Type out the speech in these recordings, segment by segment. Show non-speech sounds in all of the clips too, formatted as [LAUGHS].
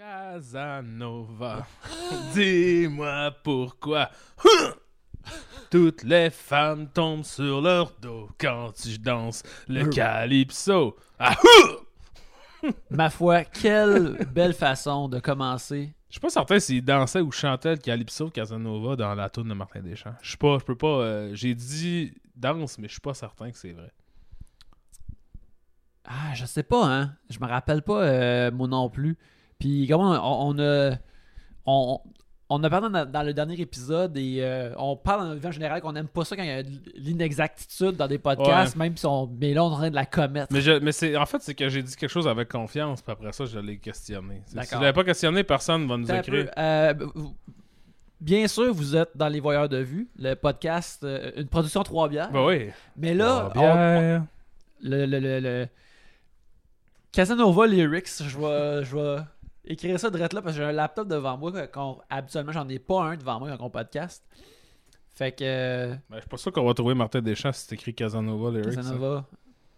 Casanova, [LAUGHS] dis-moi pourquoi [LAUGHS] toutes les femmes tombent sur leur dos quand je danse le calypso. Ah, [LAUGHS] Ma foi, quelle belle façon de commencer. Je suis pas certain s'il dansait ou chantait le calypso Casanova dans la tourne de Martin Deschamps. Je suis pas, je peux pas. euh, J'ai dit danse, mais je suis pas certain que c'est vrai. Ah, je sais pas, hein. Je me rappelle pas, euh, moi non plus. Puis, comment on, on a. On, on a parlé dans, dans le dernier épisode et euh, on parle en général qu'on aime pas ça quand il y a de l'inexactitude dans des podcasts, même si on. Mais là, on est en train de la commettre. Mais, je, mais c'est, en fait, c'est que j'ai dit quelque chose avec confiance, puis après ça, je l'ai questionné. Si je l'avais pas questionné, personne va nous écrire. euh, bien sûr, vous êtes dans Les Voyeurs de Vue, le podcast, euh, une production trois bières. Ben oui. Mais là, on- le, le, le, le- Casanova Lyrics, je je vais écrire ça direct là parce que j'ai un laptop devant moi. Quand, habituellement, j'en ai pas un devant moi quand on podcast. Fait que euh, Ben, je suis pas sûr qu'on va trouver Martin Deschamps si c'est écrit Casanova Lyrics. hein. Casanova,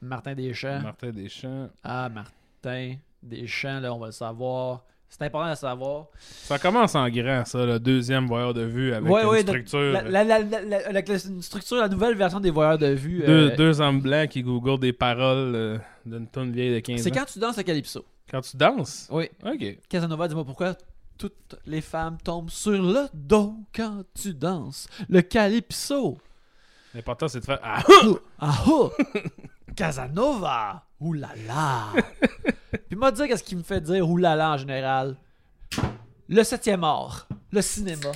Martin Deschamps. Martin Deschamps. Ah, Martin Deschamps, là, on va le savoir. C'est important de le savoir. Ça commence en grand, ça, le deuxième voyeur de vue avec Ouais, une ouais, de- structure. La, la- la- la- structure, la nouvelle version des voyeurs de vue. deux, euh, deux hommes blancs qui googlent des paroles euh, d'une tonne vieille de 15 ans. c'est quand tu danses le Calypso. Quand tu danses? Oui. Ok. Casanova, dis-moi pourquoi toutes les femmes tombent sur le dos quand tu danses. Le calypso. L'important, c'est de faire Ah! Ah! [LAUGHS] Casanova! Oulala! Puis moi dire qu'est-ce qui me fait dire oulala en général? Le septième art, le cinéma.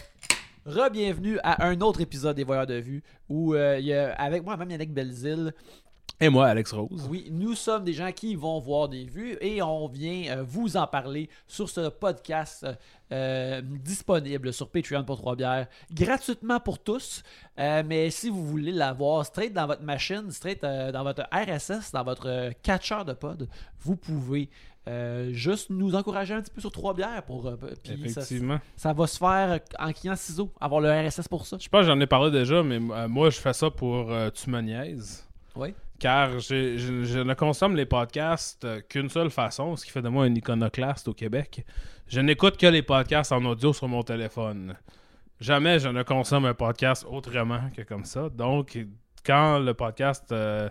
Re-bienvenue à un autre épisode des Voyeurs de Vue où euh, il y a, avec moi, même Yannick Belzile, Et moi, Alex Rose. oui, nous sommes des gens qui vont voir des vues et on vient euh, vous en parler sur ce podcast euh, disponible sur Patreon pour trois bières, gratuitement pour tous. Euh, mais si vous voulez l'avoir straight dans votre machine, straight euh, dans votre RSS, dans votre euh, catcher de pod, vous pouvez euh, juste nous encourager un petit peu sur trois bières pour euh, puis ça, Effectivement. ça va se faire en client ciseaux, avoir le RSS pour ça. Je pense que j'en ai parlé déjà, mais euh, moi, je fais ça pour euh, Tu me niaises. Oui. Car je, je ne consomme les podcasts euh, qu'une seule façon, ce qui fait de moi un iconoclaste au Québec. Je n'écoute que les podcasts en audio sur mon téléphone. Jamais je ne consomme un podcast autrement que comme ça. Donc, quand le podcast, euh,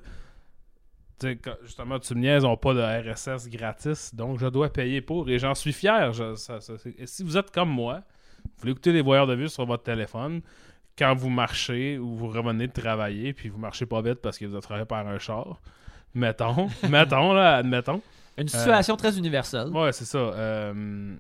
justement, tu me niaises, n'ont pas de RSS gratis, donc je dois payer pour et j'en suis fier. Et si vous êtes comme moi, vous voulez écouter les voyeurs de vue sur votre téléphone, quand vous marchez ou vous revenez de travailler, puis vous marchez pas vite parce que vous êtes travaillé par un char, mettons, [LAUGHS] mettons, là, admettons. Une situation très universelle. Ouais, c'est ça. euh,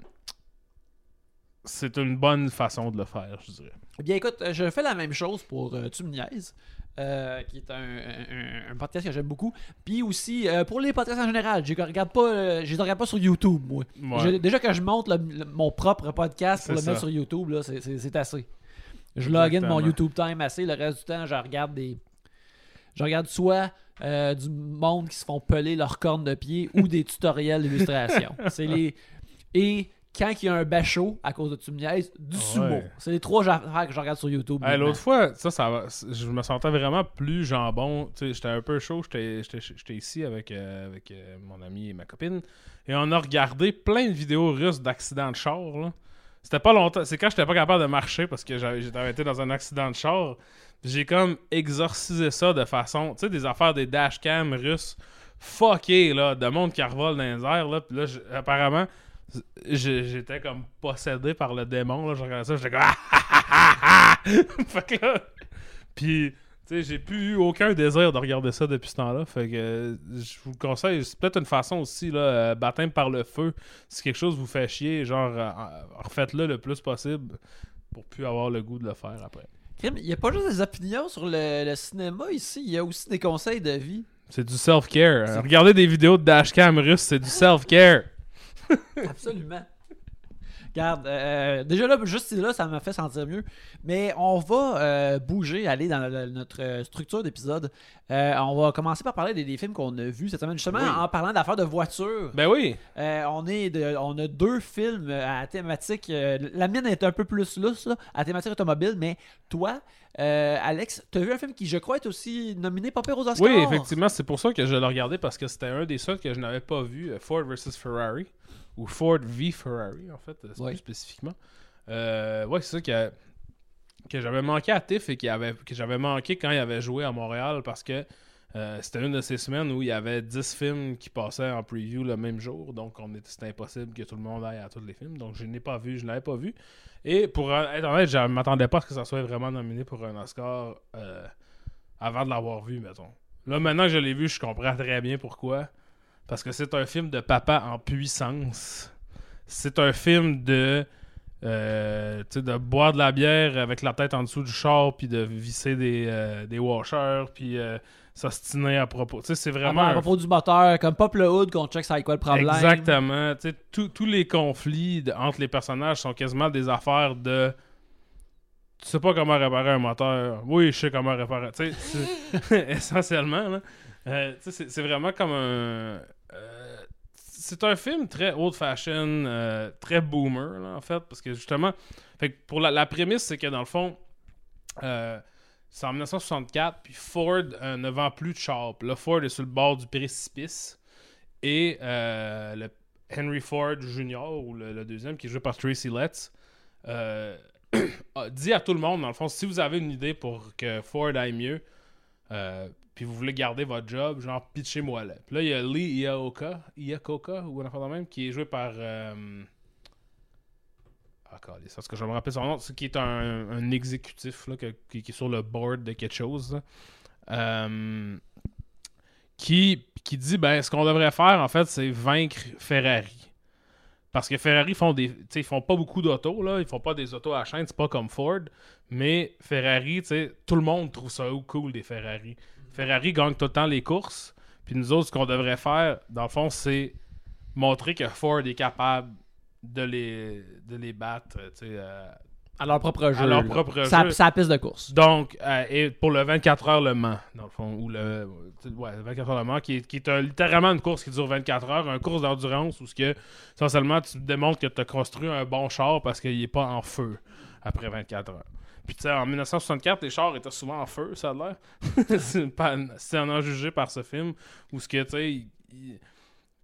c'est une bonne façon de le faire, je dirais. Eh Bien écoute, euh, je fais la même chose pour euh, Tu me niaises, euh, qui est un, un- un podcast que j'aime beaucoup. Puis aussi euh, pour les podcasts en général, je les regarde pas, euh, je les regarde pas sur YouTube, moi. Ouais. Je- déjà que je monte le- le- mon propre podcast pour le mettre sur YouTube, c'est assez. Je login mon Exactement. YouTube time assez. Le reste du temps, je regarde des. Je regarde soit euh, du monde qui se font peler leurs cornes de pied ou des tutoriels d'illustration. [LAUGHS] C'est les. Et quand il y a un bachot à cause de Tu du Ouais. sumo. C'est les trois affaires que je regarde sur YouTube. Hey. L'autre fois, ça, ça va- je me sentais vraiment plus jambon. J'étais un peu chaud. J'étais j'étais- j'étais ici avec, euh, avec euh, mon ami et ma copine. Et on a regardé plein de vidéos russes d'accidents de char. là. C'était pas longtemps. C'est quand j'étais pas capable de marcher parce que j'étais arrêté dans un accident de char. J'ai comme exorcisé ça de façon. Tu sais, des affaires des dashcams russes fuckées, là, de monde qui revole dans les airs. Là, Puis là, apparemment, j'étais comme possédé par le démon. Là. Je regardais ça, j'étais comme. [LAUGHS] Ah, ah, ah, ah, ah! [LAUGHS] fait que là. Puis, sais, j'ai plus eu aucun désir de regarder ça depuis ce temps-là. Fait que euh, je vous le conseille. C'est peut-être une façon aussi, là, euh, baptême par le feu. Si quelque chose vous fait chier, genre, euh, refaites-le le plus possible pour plus avoir le goût de le faire après. Il n'y a pas juste des opinions sur le, le cinéma ici, il y a aussi des conseils de vie. C'est du self-care. Regardez des vidéos de dashcam russe, c'est du self-care. [LAUGHS] Absolument. Regarde, euh, déjà là, juste là, ça m'a fait sentir mieux. Mais on va euh, bouger, aller dans notre euh, structure d'épisode. Euh, on va commencer par parler des, des films qu'on a vus cette semaine. Justement, Oui. en parlant d'affaires de voitures, Ben oui. euh, on, est de- on a deux films à thématique. euh, la mienne est un peu plus lousse, là, à thématique automobile, mais toi, euh, Alex, tu as vu un film qui, je crois, est aussi nominé pas pire aux Oscars? Oui, effectivement, c'est pour ça que je l'ai regardé parce que c'était un des seuls que je n'avais pas vu, euh, Ford vs Ferrari. Ou Ford v Ferrari, en fait, Ouais. plus spécifiquement. Euh, ouais, c'est ça que, que j'avais manqué à Tiff et avait, que j'avais manqué quand il avait joué à Montréal parce que euh, c'était une de ces semaines où il y avait 10 films qui passaient en preview le même jour. Donc, on était, c'était impossible que tout le monde aille à tous les films. Donc, je n'ai pas vu, je ne l'avais pas vu. Et pour être honnête, je ne m'attendais pas à ce que ça soit vraiment nominé pour un Oscar euh, avant de l'avoir vu, mettons. Là, maintenant que je l'ai vu, je comprends très bien pourquoi. Parce que c'est un film de papa en puissance. C'est un film de. euh, de boire de la bière avec la tête en dessous du char, puis de visser des, euh, des washers, puis euh, s'ostiner à propos. C'est vraiment. à un propos du moteur, comme Pop le Hood, qu'on check ça avec quoi le problème. Exactement. Tous- les conflits de- entre les personnages sont quasiment des affaires de. Tu sais pas comment réparer un moteur. Oui, je sais comment réparer. Tu sais, c'est- [LAUGHS] [LAUGHS] essentiellement. Euh, c'est vraiment comme un. Euh, c'est un film très old-fashion, euh, très boomer, en fait, parce que justement. Fait que pour la, prémisse, c'est que dans le fond. euh, c'est en 1964, puis Ford ne vend plus de char. Là, Ford est sur le bord du précipice. Et Henry Ford Jr., ou le, le deuxième, qui est joué par Tracy Letts, [COUGHS] dit à tout le monde, dans le fond, si vous avez une idée pour que Ford aille mieux, puis vous voulez garder votre job, genre, pitchez-moi là. Puis là, il y a Lee Iacocca, Iacocca ou un enfant de même, qui est joué par... euh, Ah, parce que je me rappelle son nom, qui est un, un exécutif là, qui, qui est sur le board de quelque chose. Euh, qui, qui dit ben ce qu'on devrait faire en fait c'est vaincre Ferrari. Parce que Ferrari font des. Ils font pas beaucoup d'autos, là. Ils font pas des autos à chaîne, c'est pas comme Ford. Mais Ferrari, tout le monde trouve ça cool des Ferrari. Ferrari gagne tout le temps les courses. Puis nous autres, ce qu'on devrait faire, dans le fond, c'est montrer que Ford est capable de les, de les battre, tu sais, euh, À leur propre jeu. à leur propre Ça- jeu. C'est la piste de course. Donc, euh, et pour le 24 heures Le Mans, dans le fond, ou le ouais, le 24 heures Le Mans, qui est, qui est un- littéralement une course qui dure 24 heures, une course d'endurance où ce que, essentiellement, tu démontres que tu as construit un bon char parce qu'il n'est pas en feu après 24 heures. Puis, tu sais, en 1964, les chars étaient souvent en feu, ça a l'air. [LAUGHS] pas- c'est en jugé par ce film, où ce que, tu sais, il-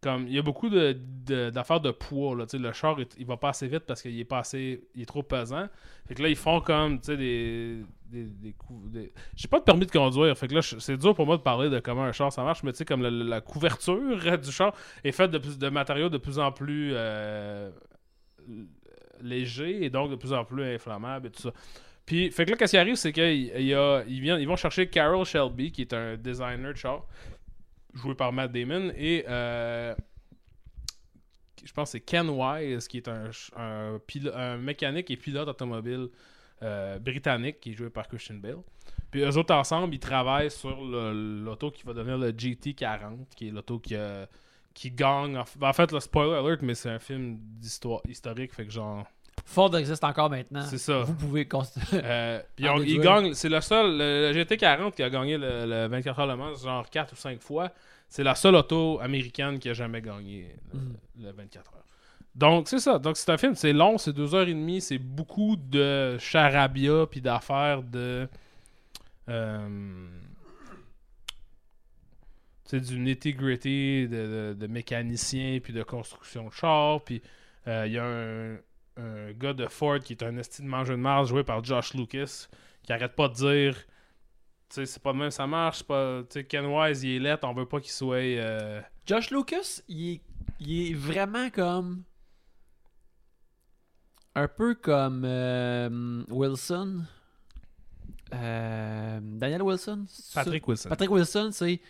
comme il y a beaucoup de- de- d'affaires de, poids là, le char il, il va pas assez vite parce qu'il est pas assez il est trop pesant. Fait que là ils font comme tu sais des des, des des- j'ai pas de permis de conduire. Fait que là c'est dur pour moi de parler de comment un char ça marche mais tu sais comme la couverture [LAUGHS] du char est faite de de matériaux de plus en plus euh, légers et donc de plus en plus inflammables et tout ça puis fait que là qu'est-ce qui arrive c'est qu'ils vont chercher Carol Shelby qui est un designer de char joué par Matt Damon et euh, je pense que c'est Ken Wise qui est un, un, un mécanique et pilote automobile euh, britannique qui est joué par Christian Bale. Puis eux autres ensemble, ils travaillent sur l'auto qui va devenir le GT40, qui est l'auto qui, qui gagne. En, en fait, le spoiler alert, mais c'est un film d'histoire historique, fait que genre. Ford existe encore maintenant. C'est ça. Vous pouvez const- Euh, [LAUGHS] puis En on- il déduire. gagne, c'est le seul, le, le GT40 qui a gagné le, le 24 heures Le Mans, genre 4 ou 5 fois. C'est la seule auto américaine qui a jamais gagné le, Mhm. le 24 heures. Donc, c'est ça. Donc, c'est un film, c'est long, c'est 2h30, c'est beaucoup de charabia puis d'affaires de. Euh, c'est du nitty-gritty de, de, de mécanicien puis de construction de char. Puis euh, il y a un, un gars de Ford qui est un esti de mangeur de marge joué par Josh Lucas qui arrête pas de dire tu sais c'est pas de même ça marche pas tu sais Ken Wise il est laid on veut pas qu'il soit euh, Josh Lucas, il est, il est vraiment comme. Un peu comme euh, Wilson. Euh, Daniel Wilson ça? Patrick Wilson Patrick Wilson, c'est.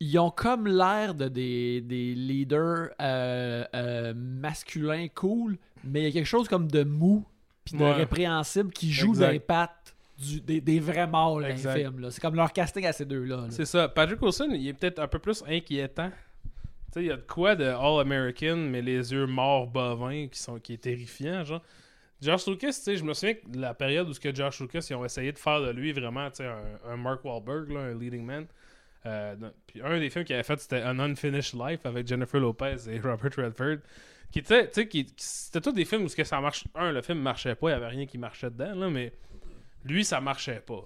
Ils ont comme l'air de des, des leaders euh, euh, masculins cool, mais il y a quelque chose comme de mou puis de Ouais. répréhensible qui joue Exact. dans les pattes du- des, des vrais morts dans les Exact. films. là. C'est comme leur casting à ces deux-là. là. c'est ça Patrick Wilson il est peut-être un peu plus inquiétant tu sais il y a de quoi de All American mais les yeux morts bovins qui sont qui est terrifiant genre Josh Lucas, tu sais, je me souviens que la période où ce que Josh Lucas, ils ont essayé de faire de lui vraiment, tu sais, un, un Mark Wahlberg, là, un leading man. Euh, puis un des films qu'il avait fait, c'était An Unfinished Life avec Jennifer Lopez et Robert Redford. Qui tu sais, qui, qui- c'était tous des films où ce que ça marche. Un, le film marchait pas, il y avait rien qui marchait dedans, là, mais lui, ça marchait pas.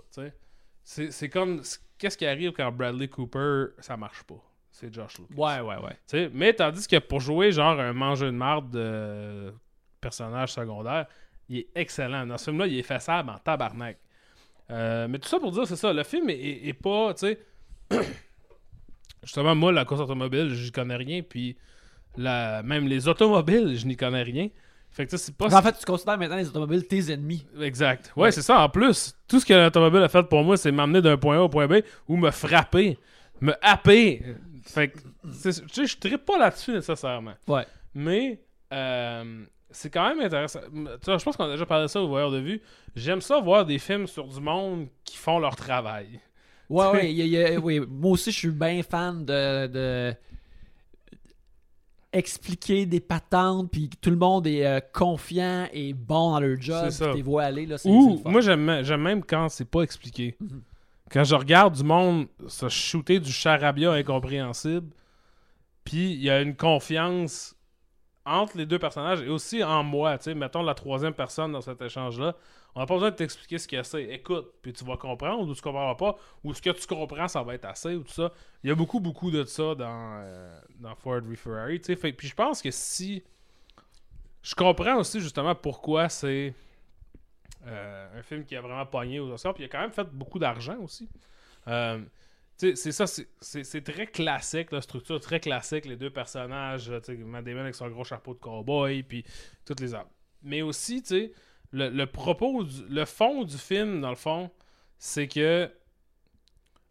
C'est, c'est comme, qu'est-ce qui arrive quand Bradley Cooper, ça marche pas? c'est Josh Lucas. Ouais, ouais, ouais. Mais tandis que pour jouer genre un mangeur de marde de personnage secondaire, il est excellent. Dans ce film-là, il est faisable en tabarnak. Euh, mais tout ça pour dire, c'est ça, le film est, est- est pas, tu sais... [COUGHS] Justement, moi, la course automobile, j'y connais rien, puis la... même les automobiles, je n'y connais rien. Fait que c'est pas... En fait, tu considères maintenant les automobiles tes ennemis. Exact. Ouais, Ouais. c'est ça. En plus, tout ce que l'automobile a fait pour moi, c'est m'amener d'un point A au point B ou me frapper, me happer. Fait que, tu sais, je trippe pas là-dessus nécessairement. Ouais. Mais, euh, c'est quand même intéressant. Tu je pense qu'on a déjà parlé de ça au voyeur de vue. J'aime ça voir des films sur du monde qui font leur travail. Ouais, ouais, il y a- il y a- oui. Moi aussi, je suis bien fan de, de expliquer des patentes, puis tout le monde est euh, confiant et bon dans leur job, puis t'es vois aller, là, Ou, moi, j'aime j'aime même quand c'est pas expliqué. Mhm. Quand je regarde du monde se shooter du charabia incompréhensible, puis il y a une confiance entre les deux personnages et aussi en moi, tu sais, mettons la troisième personne dans cet échange-là, on n'a pas besoin de t'expliquer ce que c'est. Écoute, puis tu vas comprendre ou tu comprendras pas, ou ce que tu comprends, ça va être assez, ou tout ça. Il y a beaucoup, beaucoup de ça dans, euh, dans Ford v Ferrari, Puis je pense que si... Je comprends aussi justement pourquoi c'est euh, un film qui a vraiment pogné aux Oscars, puis il a quand même fait beaucoup d'argent aussi. Euh, c'est ça, c'est- très classique, la structure très classique, les deux personnages, Matt Damon avec son gros chapeau de cowboy, puis toutes les armes. Mais aussi, tu sais, le, le propos, du- le fond du film, dans le fond, c'est que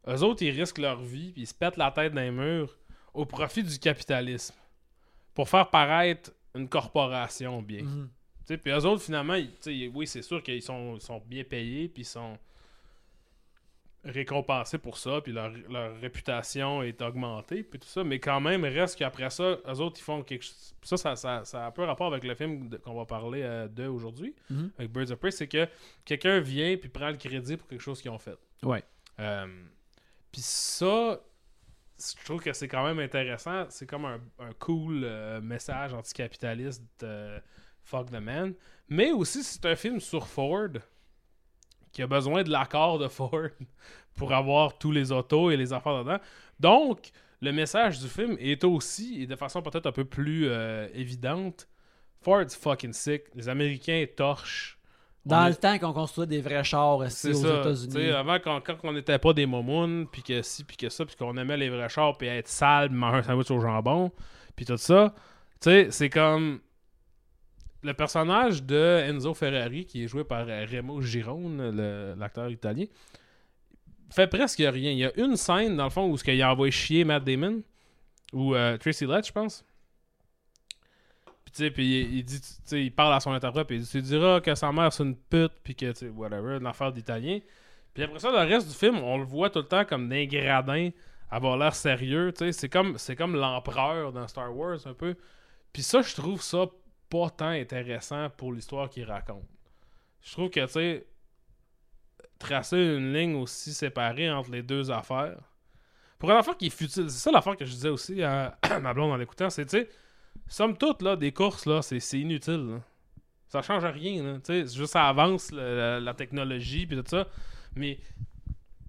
eux autres, ils risquent leur vie, puis ils se pètent la tête dans les murs au profit du capitalisme pour faire paraître une corporation bien. Sais, Puis eux autres, finalement, ils- oui, c'est sûr qu'ils sont, ils sont bien payés, puis ils sont récompensés pour ça, puis leur, leur réputation est augmentée, puis tout ça, mais quand même, reste qu'après ça, eux autres, ils font quelque chose. Ça, ça, ça, ça a un peu rapport avec le film qu'on va parler euh, de aujourd'hui, Mhm. avec Birds of Prey, c'est que quelqu'un vient puis prend le crédit pour quelque chose qu'ils ont fait. Ouais. Euh, puis ça, je trouve que c'est quand même intéressant. C'est comme un, un cool euh, message anticapitaliste de Fuck the Man. Mais aussi, c'est un film sur Ford qui a besoin de l'accord de Ford [LAUGHS] pour avoir tous les autos et les affaires dedans. Donc, le message du film est aussi, et de façon peut-être un peu plus euh, évidente, Ford's fucking sick. Les Américains torchent. Dans On le est- temps qu'on construisait des vrais chars c'est aux. États-Unis. Tu sais, Avant, quand, quand on n'était pas des momounes, puis que ci, puis que ça, puis qu'on aimait les vrais chars, puis être sale, puis manger un sandwich au jambon, puis tout ça, tu sais, c'est comme le personnage de Enzo Ferrari, qui est joué par euh, Remo Girone, l'acteur italien, fait presque rien. Il y a une scène, dans le fond, où ce qu'il a envoyé chier Matt Damon, ou euh, Tracy Letts, je pense. Puis, tu sais, puis il, il dit, il parle à son interprète, puis il dit, tu diras que sa mère c'est une pute, puis que, tu whatever, une affaire d'italien. Puis après ça, le reste du film, on le voit tout le temps comme d'un gradin, avoir l'air sérieux, tu sais. C'est comme, c'est comme l'empereur dans Star Wars, un peu. Puis ça, je trouve ça pas tant intéressant pour l'histoire qu'il raconte. Je trouve que, tu sais, tracer une ligne aussi séparée entre les deux affaires. Pour une affaire qui est futile, c'est ça l'affaire que je disais aussi à, [CLEARS THROAT] ma blonde en l'écoutant, c'est, tu sais, somme toute, là, des courses, là, c'est, inutile, là. Ça change rien. Tu sais, juste ça avance la, la technologie, puis tout ça. Mais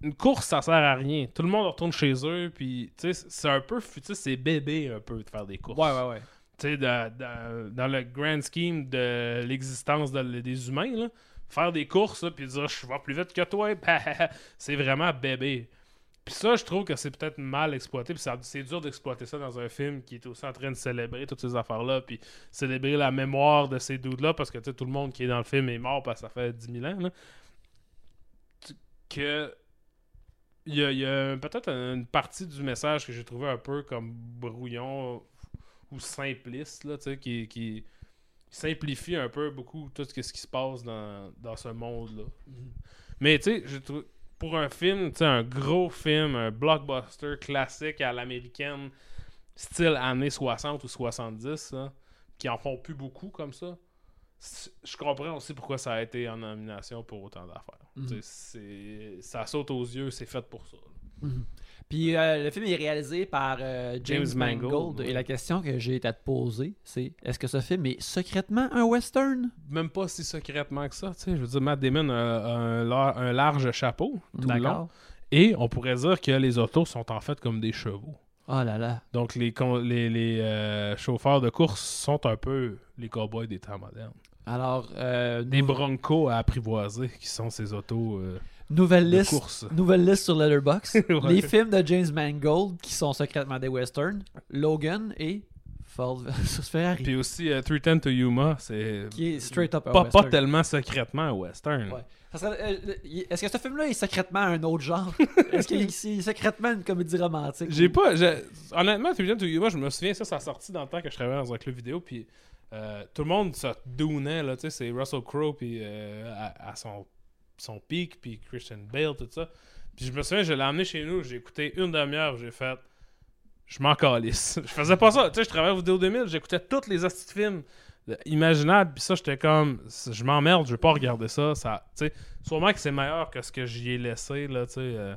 une course, ça sert à rien. Tout le monde retourne chez eux, puis, tu sais, c'est un peu futile, c'est bébé, un peu, de faire des courses Ouais, ouais, ouais. Dans, le grand scheme de l'existence de- des humains, faire des courses, puis dire je vais plus vite que toi, [LAUGHS] c'est vraiment bébé. Puis ça, je trouve que c'est peut-être mal exploité, puis c'est dur d'exploiter ça dans un film qui est aussi en train de célébrer toutes ces affaires-là, puis célébrer la mémoire de ces dudes-là, parce que tout le monde qui est dans le film est mort parce que ça fait 10 000 ans. Là. Que il y a, a peut-être une partie du message que j'ai trouvé un peu comme brouillon ou simpliste, là, qui, qui simplifie un peu beaucoup tout ce, que- ce qui se passe dans, dans ce monde-là. Mais tu sais, pour un film, tu sais, un gros film, un blockbuster classique à l'américaine, style années 60 ou 70, là, qui en font plus beaucoup comme ça, je comprends aussi pourquoi ça a été en nomination pour autant d'affaires. C'est- Ça saute aux yeux, c'est fait pour ça. là. Mhm. Puis euh, le film est réalisé par euh, James, James Mangold. Mangold, Et la question que j'ai à te poser, c'est est-ce que ce film est secrètement un western? Même pas si secrètement que ça, tu sais. Je veux dire, Matt Damon a, un, lar- un large chapeau tout le long. Et on pourrait dire que les autos sont en fait comme des chevaux. Oh là là. Donc, les, les, les euh, chauffeurs de course sont un peu les cowboys des temps modernes. Alors, euh, Des broncos à apprivoiser, qui sont ces autos euh, nouvelle de liste. course. [LAUGHS] Nouvelle liste sur Letterboxd. [LAUGHS] Ouais. Les films de James Mangold qui sont secrètement des westerns. Logan et Ford versus [LAUGHS] Ferrari. Puis aussi, euh, 310 to Yuma, c'est qui est straight up un pas, western. pas tellement secrètement un western. Ouais. Euh, Est-ce que ce film-là est secrètement un autre genre? Est-ce qu'il est secrètement une comédie romantique? J'ai pas. Honnêtement, 310 to Yuma, je me souviens, ça, ça a sorti dans le temps que je travaillais dans un club vidéo, puis euh, tout le monde se dounait, là, tu sais, c'est Russell Crowe, puis euh, à, à son, son pic, puis Christian Bale, tout ça. Puis je me souviens, je l'ai emmené chez nous, j'ai écouté une demi-heure, j'ai fait. Je m'en calisse. [LAUGHS] Je faisais pas ça. Tu sais, je travaillais au Vidéo 2000, j'écoutais tous les hosties de films imaginables, puis ça, j'étais comme. Je m'emmerde, je vais pas regarder ça. ça tu sais, sûrement que c'est meilleur que ce que j'y ai laissé, là, tu sais. euh,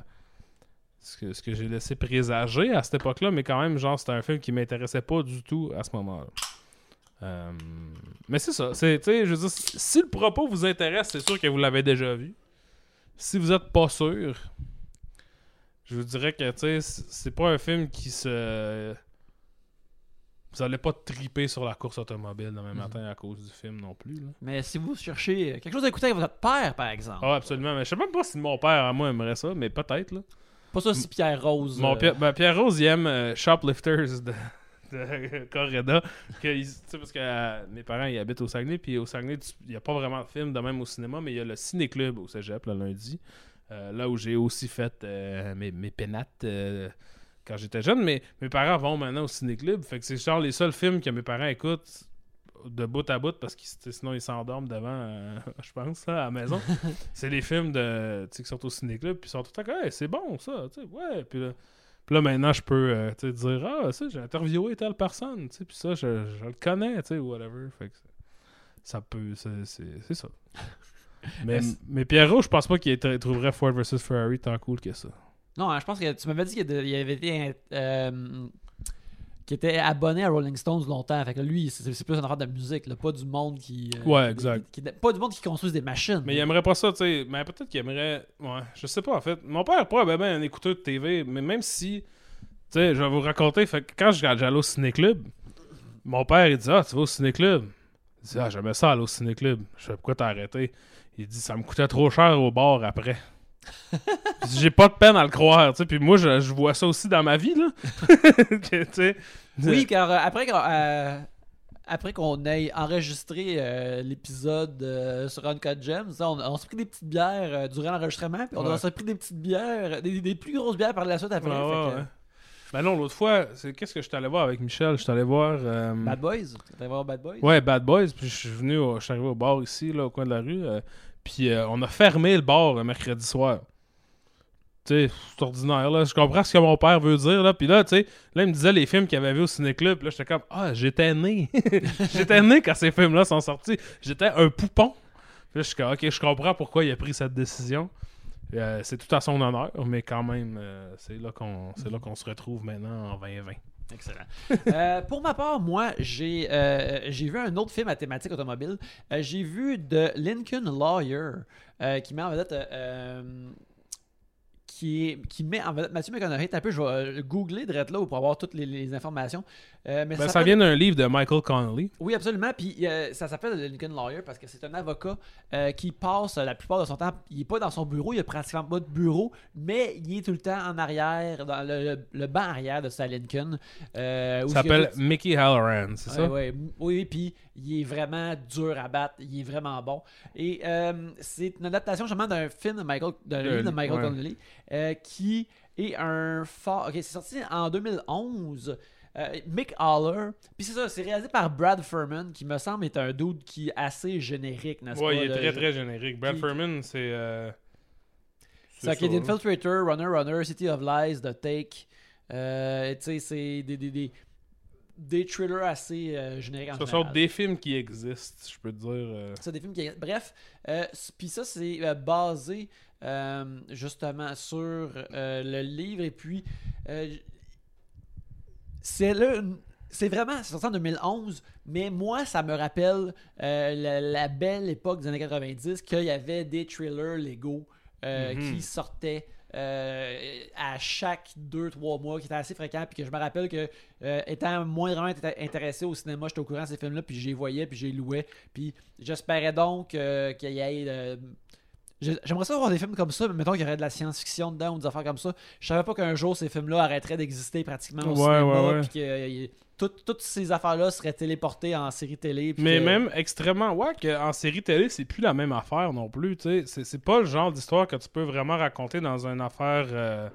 ce que, ce que j'ai laissé présager à cette époque-là, mais quand même, genre, c'était un film qui m'intéressait pas du tout à ce moment-là. Euh, mais c'est ça. C'est, je veux dire, si le propos vous intéresse, c'est sûr que vous l'avez déjà vu. Si vous êtes pas sûr, je vous dirais que, c'est pas un film qui se. Vous allez pas triper sur la course automobile demain Mhm. matin à cause du film non plus. Là. Mais si vous cherchez quelque chose à écouter avec votre père, par exemple. Ah, absolument. Mais je sais même pas si mon père à moi aimerait ça, mais peut-être. là. Pas ça si Pierre Rose. Mon euh, Pierre, ben, Pierre Rose, il aime euh, Shoplifters de, de [LAUGHS] Correda. Que, parce que euh, mes parents ils habitent au Saguenay, puis au Saguenay, il n'y a pas vraiment de film de même au cinéma, mais il y a le Ciné-Club au cégep le lundi. euh, là où j'ai aussi fait euh, mes, mes pénates euh, quand j'étais jeune. Mais mes parents vont maintenant au Ciné-Club. Fait que c'est genre les seuls films que mes parents écoutent de bout à bout parce que sinon ils s'endorment devant, euh, [LAUGHS] je pense, là, à la maison. [LAUGHS] c'est les films de, qui sont au ciné-club, puis ils sont tout le temps Hey, c'est bon ça, tu sais, ouais. Puis là, puis là, maintenant, je peux euh, dire, ah, ça, j'ai interviewé telle personne, tu sais, puis ça, je, je le connais, tu sais, ou whatever. Fait que ça peut, c'est, ça. [LAUGHS] mais, mais Pierrot, je pense pas qu'il trouverait Ford vs Ferrari tant cool que ça. Non, hein, je pense que tu m'avais dit qu'il y avait été. euh, qui était abonné à Rolling Stones longtemps. Fait que lui, c'est plus une affaire de musique, là, pas du monde qui. euh, Ouais, exact. qui- pas du monde qui construise des machines. Mais il aimerait pas ça, tu sais. Mais peut-être qu'il aimerait. Ouais, je sais pas, en fait. Mon père, pas ben, ben, un écouteur de TV, mais même si. Tu sais, je vais vous raconter. Fait que quand j'allais au ciné-club, mon père, il dit Ah, tu vas au ciné-club? Il dit Ah, j'aimais ça aller au ciné-club. Je fais Pourquoi t'as arrêté? Il dit Ça me coûtait trop cher au bar après. J'ai pas de peine à le croire, tu sais. Puis moi, je, je vois ça aussi dans ma vie, là. [LAUGHS] [LAUGHS] Que, tu sais, Oui, car euh, après, qu'on- euh, après qu'on ait enregistré euh, l'épisode euh, sur Uncut Gems, on, on s'est pris des petites bières euh, durant l'enregistrement, puis on Ouais. s'est pris des petites bières, des, des plus grosses bières par la suite après. Ouais, ouais, fait que- ouais. Ben non, l'autre fois, c'est qu'est-ce que je suis allé voir avec Michel? Je suis allé voir. euh, Bad Boys? T'allais voir Bad Boys? Ouais, Bad Boys. Puis je suis venu, au- je suis arrivé au bar ici, là, au coin de la rue. euh, puis euh, on a fermé le bar le mercredi soir. Tu sais, c'est ordinaire, là. Je comprends ce que mon père veut dire, là. Puis là, tu sais, là, il me disait les films qu'il avait vus au ciné-club. Là, j'étais comme, ah, j'étais né. [LAUGHS] j'étais né quand ces films-là sont sortis. J'étais un poupon. Puis là, je suis comme, ok, je comprends pourquoi il a pris cette décision. Euh, c'est tout à son honneur, mais quand même, euh, c'est là qu'on se retrouve maintenant en 2020. Excellent. Euh, pour ma part, moi, j'ai euh, j'ai vu un autre film à thématique automobile. Euh, j'ai vu The Lincoln Lawyer, qui met en vedette. qui, qui met en vedette Mathieu McConaughey. Un peu, je vais googler direct là pour avoir toutes les informations. Euh, mais Ben, ça vient d'un livre de Michael Connolly. oui, absolument. Puis euh, ça s'appelle le Lincoln Lawyer parce que c'est un avocat euh, qui passe la plupart de son temps. Il n'est pas dans son bureau, il a pratiquement pas de bureau, mais il est tout le temps en arrière, dans le, le- le banc arrière de sa Lincoln. Ça a s'appelle Mickey Halloran, c'est ça? Ouais. Oui, puis il est vraiment dur à battre, il est vraiment bon. Et c'est une adaptation justement d'un film de Michael, d'un Le- livre de Michael ouais. Euh, qui est un fort. Ok, c'est sorti en 2011. Euh, Mick Haller. Puis c'est ça, c'est réalisé par Brad Furman, qui me semble est un dude qui est assez générique, n'est-ce Ouais, pas? il est là? très Je- très générique. Brad qui- Furman, c'est. euh, C'est est là. Infiltrator, Runner Runner, City of Lies, The Take. Euh, tu sais, c'est des, des, des, des thrillers assez euh, génériques en Ce général. sont des films qui existent, je peux te dire. euh, C'est des films qui. Bref, euh, puis ça, c'est basé justement sur le livre. Et puis, c'est là. C'est vraiment, c'est sorti en 2011, mais moi, ça me rappelle euh, la, la belle époque des années 90, qu'il y avait des thrillers légaux euh, Mhm. qui sortaient euh, à chaque 2-3 mois, qui était assez fréquent, puis que je me rappelle que, étant moindrement int- intéressé au cinéma, j'étais au courant de ces films-là, puis je les voyais, puis je les louais, puis j'espérais donc qu'il y ait... j'ai- J'aimerais ça voir des films comme ça, mais mettons qu'il y aurait de la science-fiction dedans ou des affaires comme ça. Je savais pas qu'un jour ces films-là arrêteraient d'exister pratiquement au Ouais, cinéma, ouais, ouais. puis que euh, tout- toutes ces affaires-là seraient téléportées en série télé. puis Mais que- même extrêmement, ouais, qu'en série télé, c'est plus la même affaire non plus, tu sais. C'est- C'est pas le genre d'histoire que tu peux vraiment raconter dans une affaire, euh,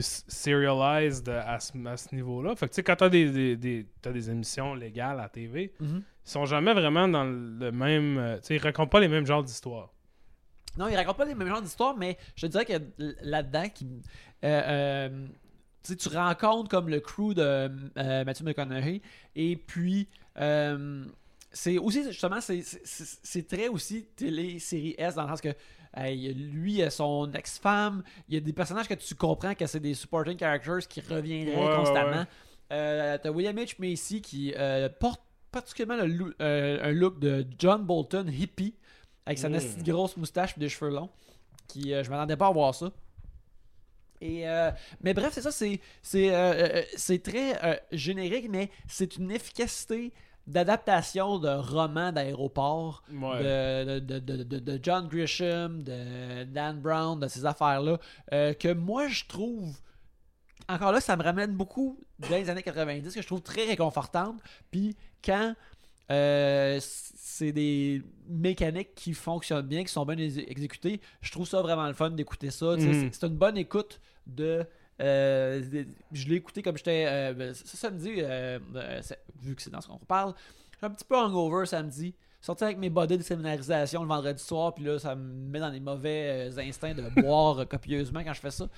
serialized à ce, à ce niveau-là. Fait que, tu sais, quand t'as des, des, des- émissions légales à TV, Mhm. ils sont jamais vraiment dans le même... euh, tu sais, ils racontent pas les mêmes genres d'histoires. Non, il raconte pas les mêmes genres d'histoires, mais je te dirais que là-dedans, qui, euh, euh, tu rencontres comme le crew de euh, Matthew McConaughey, et puis c'est aussi, justement, c'est- très aussi télé-série S, dans le sens que hey, lui, son ex-femme, il y a des personnages que tu comprends que c'est des supporting characters qui reviendraient Ouais, constamment. ouais. Euh, T'as William H. Macy qui euh, porte particulièrement le loo- euh, un look de John Bolton hippie avec sa Mm. grosse moustache et des cheveux longs. Qui, euh, je m'attendais pas à voir ça. Et euh, mais bref, c'est ça, c'est euh, euh, très générique, mais c'est une efficacité d'adaptation de romans d'aéroport Ouais. de, de, de, de- de John Grisham, de Dan Brown, de ces affaires-là, euh, que moi je trouve. Encore là, ça me ramène beaucoup dans les années 90, que je trouve très réconfortante. Puis quand euh, c'est des mécaniques qui fonctionnent bien, qui sont bien exé- exécutées, je trouve ça vraiment le fun d'écouter ça. Mhm. C'est c'est une bonne écoute de. Euh, je l'ai écouté comme j'étais euh, ben, ça samedi, euh, euh, vu que c'est dans ce qu'on parle. J'étais un petit peu hungover samedi. Sorti avec mes bodys de séminarisation le vendredi soir, puis là, ça me met dans les mauvais instincts de [LAUGHS] boire copieusement quand je fais ça.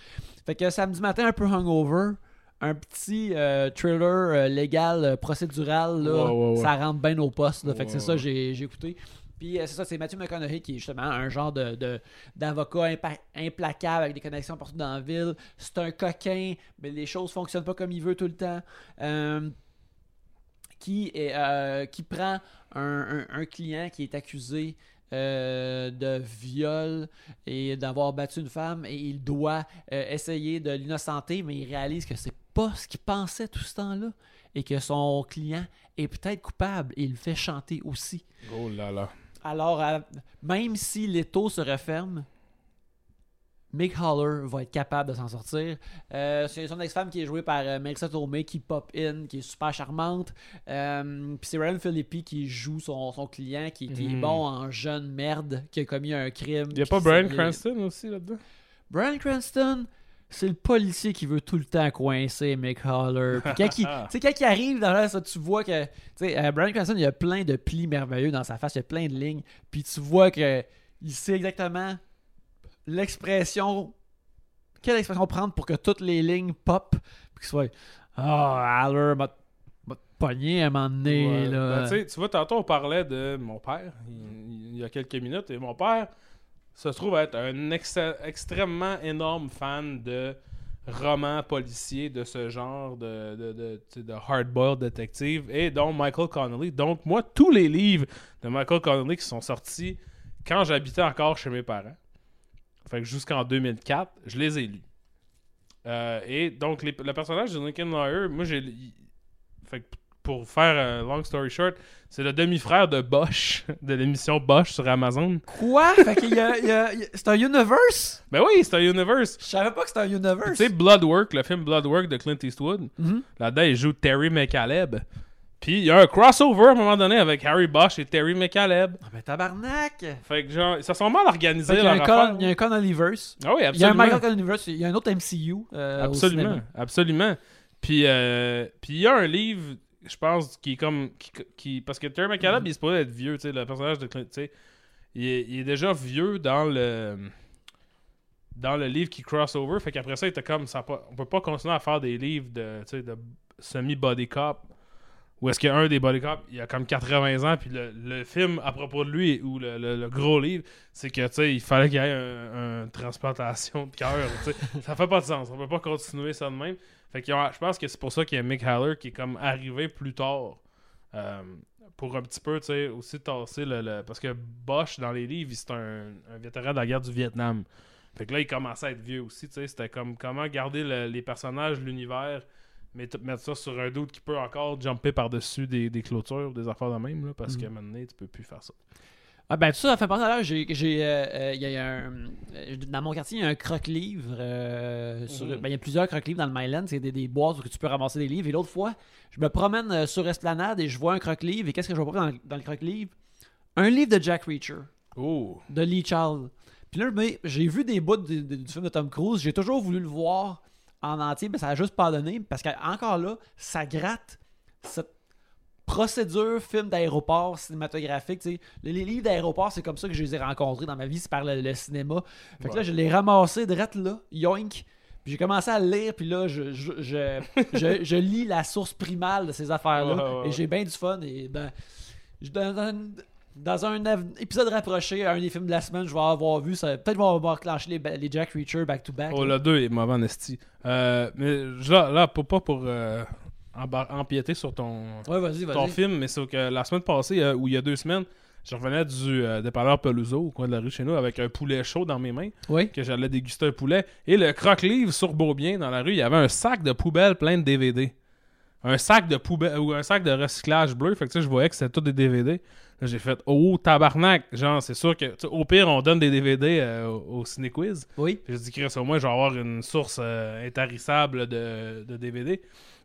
Fait que samedi matin, un peu hungover, un petit euh, thriller euh, légal, euh, procédural, là, Ouais, ouais, ouais. ça rentre bien au poste. là. fait que c'est ça j'ai j'ai écouté. Puis euh, c'est ça, c'est Matthew McConaughey qui est justement un genre de, d'avocat implacable avec des connexions partout dans la ville. C'est un coquin, mais les choses fonctionnent pas comme il veut tout le temps. Euh, qui, est, euh, qui prend un, client qui est accusé de viol et d'avoir battu une femme et il doit essayer de l'innocenter, mais il réalise que c'est pas ce qu'il pensait tout ce temps-là et que son client est peut-être coupable et il le fait chanter aussi. Oh là là. Alors, même si l'étau se referme, Mick Haller va être capable de s'en sortir. Euh, c'est son ex-femme qui est jouée par euh, Melissa Tomei qui pop in, qui est super charmante. Euh, Puis c'est Ryan Philippi qui joue son, son client, qui, qui est Mhm. bon en jeune merde, qui a commis un crime. Il y a pas Brian Cranston aussi là-dedans? Brian Cranston, c'est le policier qui veut tout le temps coincer Mick Haller. Puis quand il, [LAUGHS] quand arrive dans là, ça, tu vois que. Tu sais, euh, Brian Cranston, il y a plein de plis merveilleux dans sa face, il y a plein de lignes. Puis tu vois que il sait exactement l'expression. Quelle expression prendre pour que toutes les lignes pop. Puis qu'il soit. Ah, Haller m'a pogné à un moment donné. Ouais. là. Ben, tu vois, tantôt, on parlait de mon père, il, il y a quelques minutes, et mon père se trouve être un ex- extrêmement énorme fan de romans policiers de ce genre, de, de, de, hard-boiled detective, et dont Michael Connelly. Donc, moi, tous les livres de Michael Connelly qui sont sortis quand j'habitais encore chez mes parents, fait que jusqu'en 2004, je les ai lus. Euh, et donc, le personnage de Lincoln Lawyer, moi, j'ai. Fait que pour faire un long story short, c'est le demi-frère de Bosch, [LAUGHS] de l'émission Bosch sur Amazon. Quoi? Fait qu'il y a- il y a- il y a- C'est un universe? Ben oui, c'est un universe. Je savais pas que c'était un Tu universe. sais, Bloodwork, le film Bloodwork de Clint Eastwood, Mhm. là-dedans, il joue Terry McCaleb. Puis il y a un crossover à un moment donné avec Harry Bosch et Terry McCaleb. Ah ben tabarnak Fait que genre, ça sont mal organisés il y a un Connollyverse. Ah oui, Il y a un absolument. Michael Connollyverse. Il y a un autre MCU. euh, absolument, absolument. Puis euh, puis il y a un livre, je pense, qui est comme qui, parce que Terry McCaleb, il est supposé être vieux, tu sais, le personnage de Clint, il est, il est déjà vieux dans le dans le livre qui crossover, fait qu'après ça, il était comme ça, on peut pas continuer à faire des livres de, de semi body cop. Ou est-ce qu'un des body cop, il a comme 80 ans, puis le, le film à propos de lui, ou le, le- gros livre, c'est que, tu sais, il fallait qu'il y ait un- une transplantation de cœur, ça fait pas de sens. On peut pas continuer ça de même. Fait que je pense que c'est pour ça qu'il y a Mick Haller qui est comme arrivé plus tard. euh, pour un petit peu, tu sais, aussi tasser le, le- Parce que Bosch, dans les livres, c'est un, un vétéran de la guerre du Vietnam. Fait que là, il commençait à être vieux aussi, tu sais. C'était comme comment garder le- les personnages, l'univers, mais mettre ça sur un doute qui peut encore jumper par-dessus des, des clôtures, des affaires de même, là, parce un moment donné, tu peux plus faire ça. Ah ben tout ça, ça fait penser à l'heure, j'ai, j'ai, euh, euh, y a un, euh, dans mon quartier, il y a un croque-livre, euh, Mhm. ben, il y a plusieurs croque-livres dans le Myland, c'est des, des boîtes où tu peux ramasser des livres, et l'autre fois, je me promène sur Esplanade et je vois un croque-livre, et qu'est-ce que je vois pas dans, le- dans le croque-livre? Un livre de Jack Reacher, Oh! de Lee Child. Puis là, mais j'ai vu des bouts du film de Tom Cruise, j'ai toujours voulu le voir en entier, mais ça a juste pas donné, parce qu'encore là, ça gratte cette procédure film d'aéroport cinématographique. Les, les livres d'aéroport, c'est comme ça que je les ai rencontrés dans ma vie, c'est par le, le cinéma. Fait que Ouais. là, je l'ai ramassé direct là, yoink. Puis j'ai commencé à le lire, puis là, je, je, je, je- [LAUGHS] je lis la source primale de ces affaires-là. Ouais, ouais, ouais. Et j'ai bien du fun. Et dans, je- dans, dans- dans un épisode rapproché, un des films de la semaine, je vais avoir vu ça. Peut-être avoir clenché les, les Jack Reacher back-to-back. Oh, là. le 2 est mauvais en esti. Euh, mais là, là pour, pas pour euh, empiéter sur ton, Ouais, ton film, mais c'est que la semaine passée, euh, ou il y a deux semaines, je revenais du euh, dépanneur Peluso au coin de la rue chez nous avec un poulet chaud dans mes mains, Oui. que j'allais déguster un poulet. Et le croque-livre sur Beaubien, dans la rue, il y avait un sac de poubelle plein de DVD. Un sac de poubelle ou un sac de recyclage bleu. Fait que tu sais, je voyais que c'était tout des DVD. J'ai fait Oh tabarnak! Genre, c'est sûr que au pire, on donne des DVD euh, au, au Ciné Quiz. Oui. J'ai dit, Chris, au moins, je vais avoir une source euh, intarissable de, de DVD.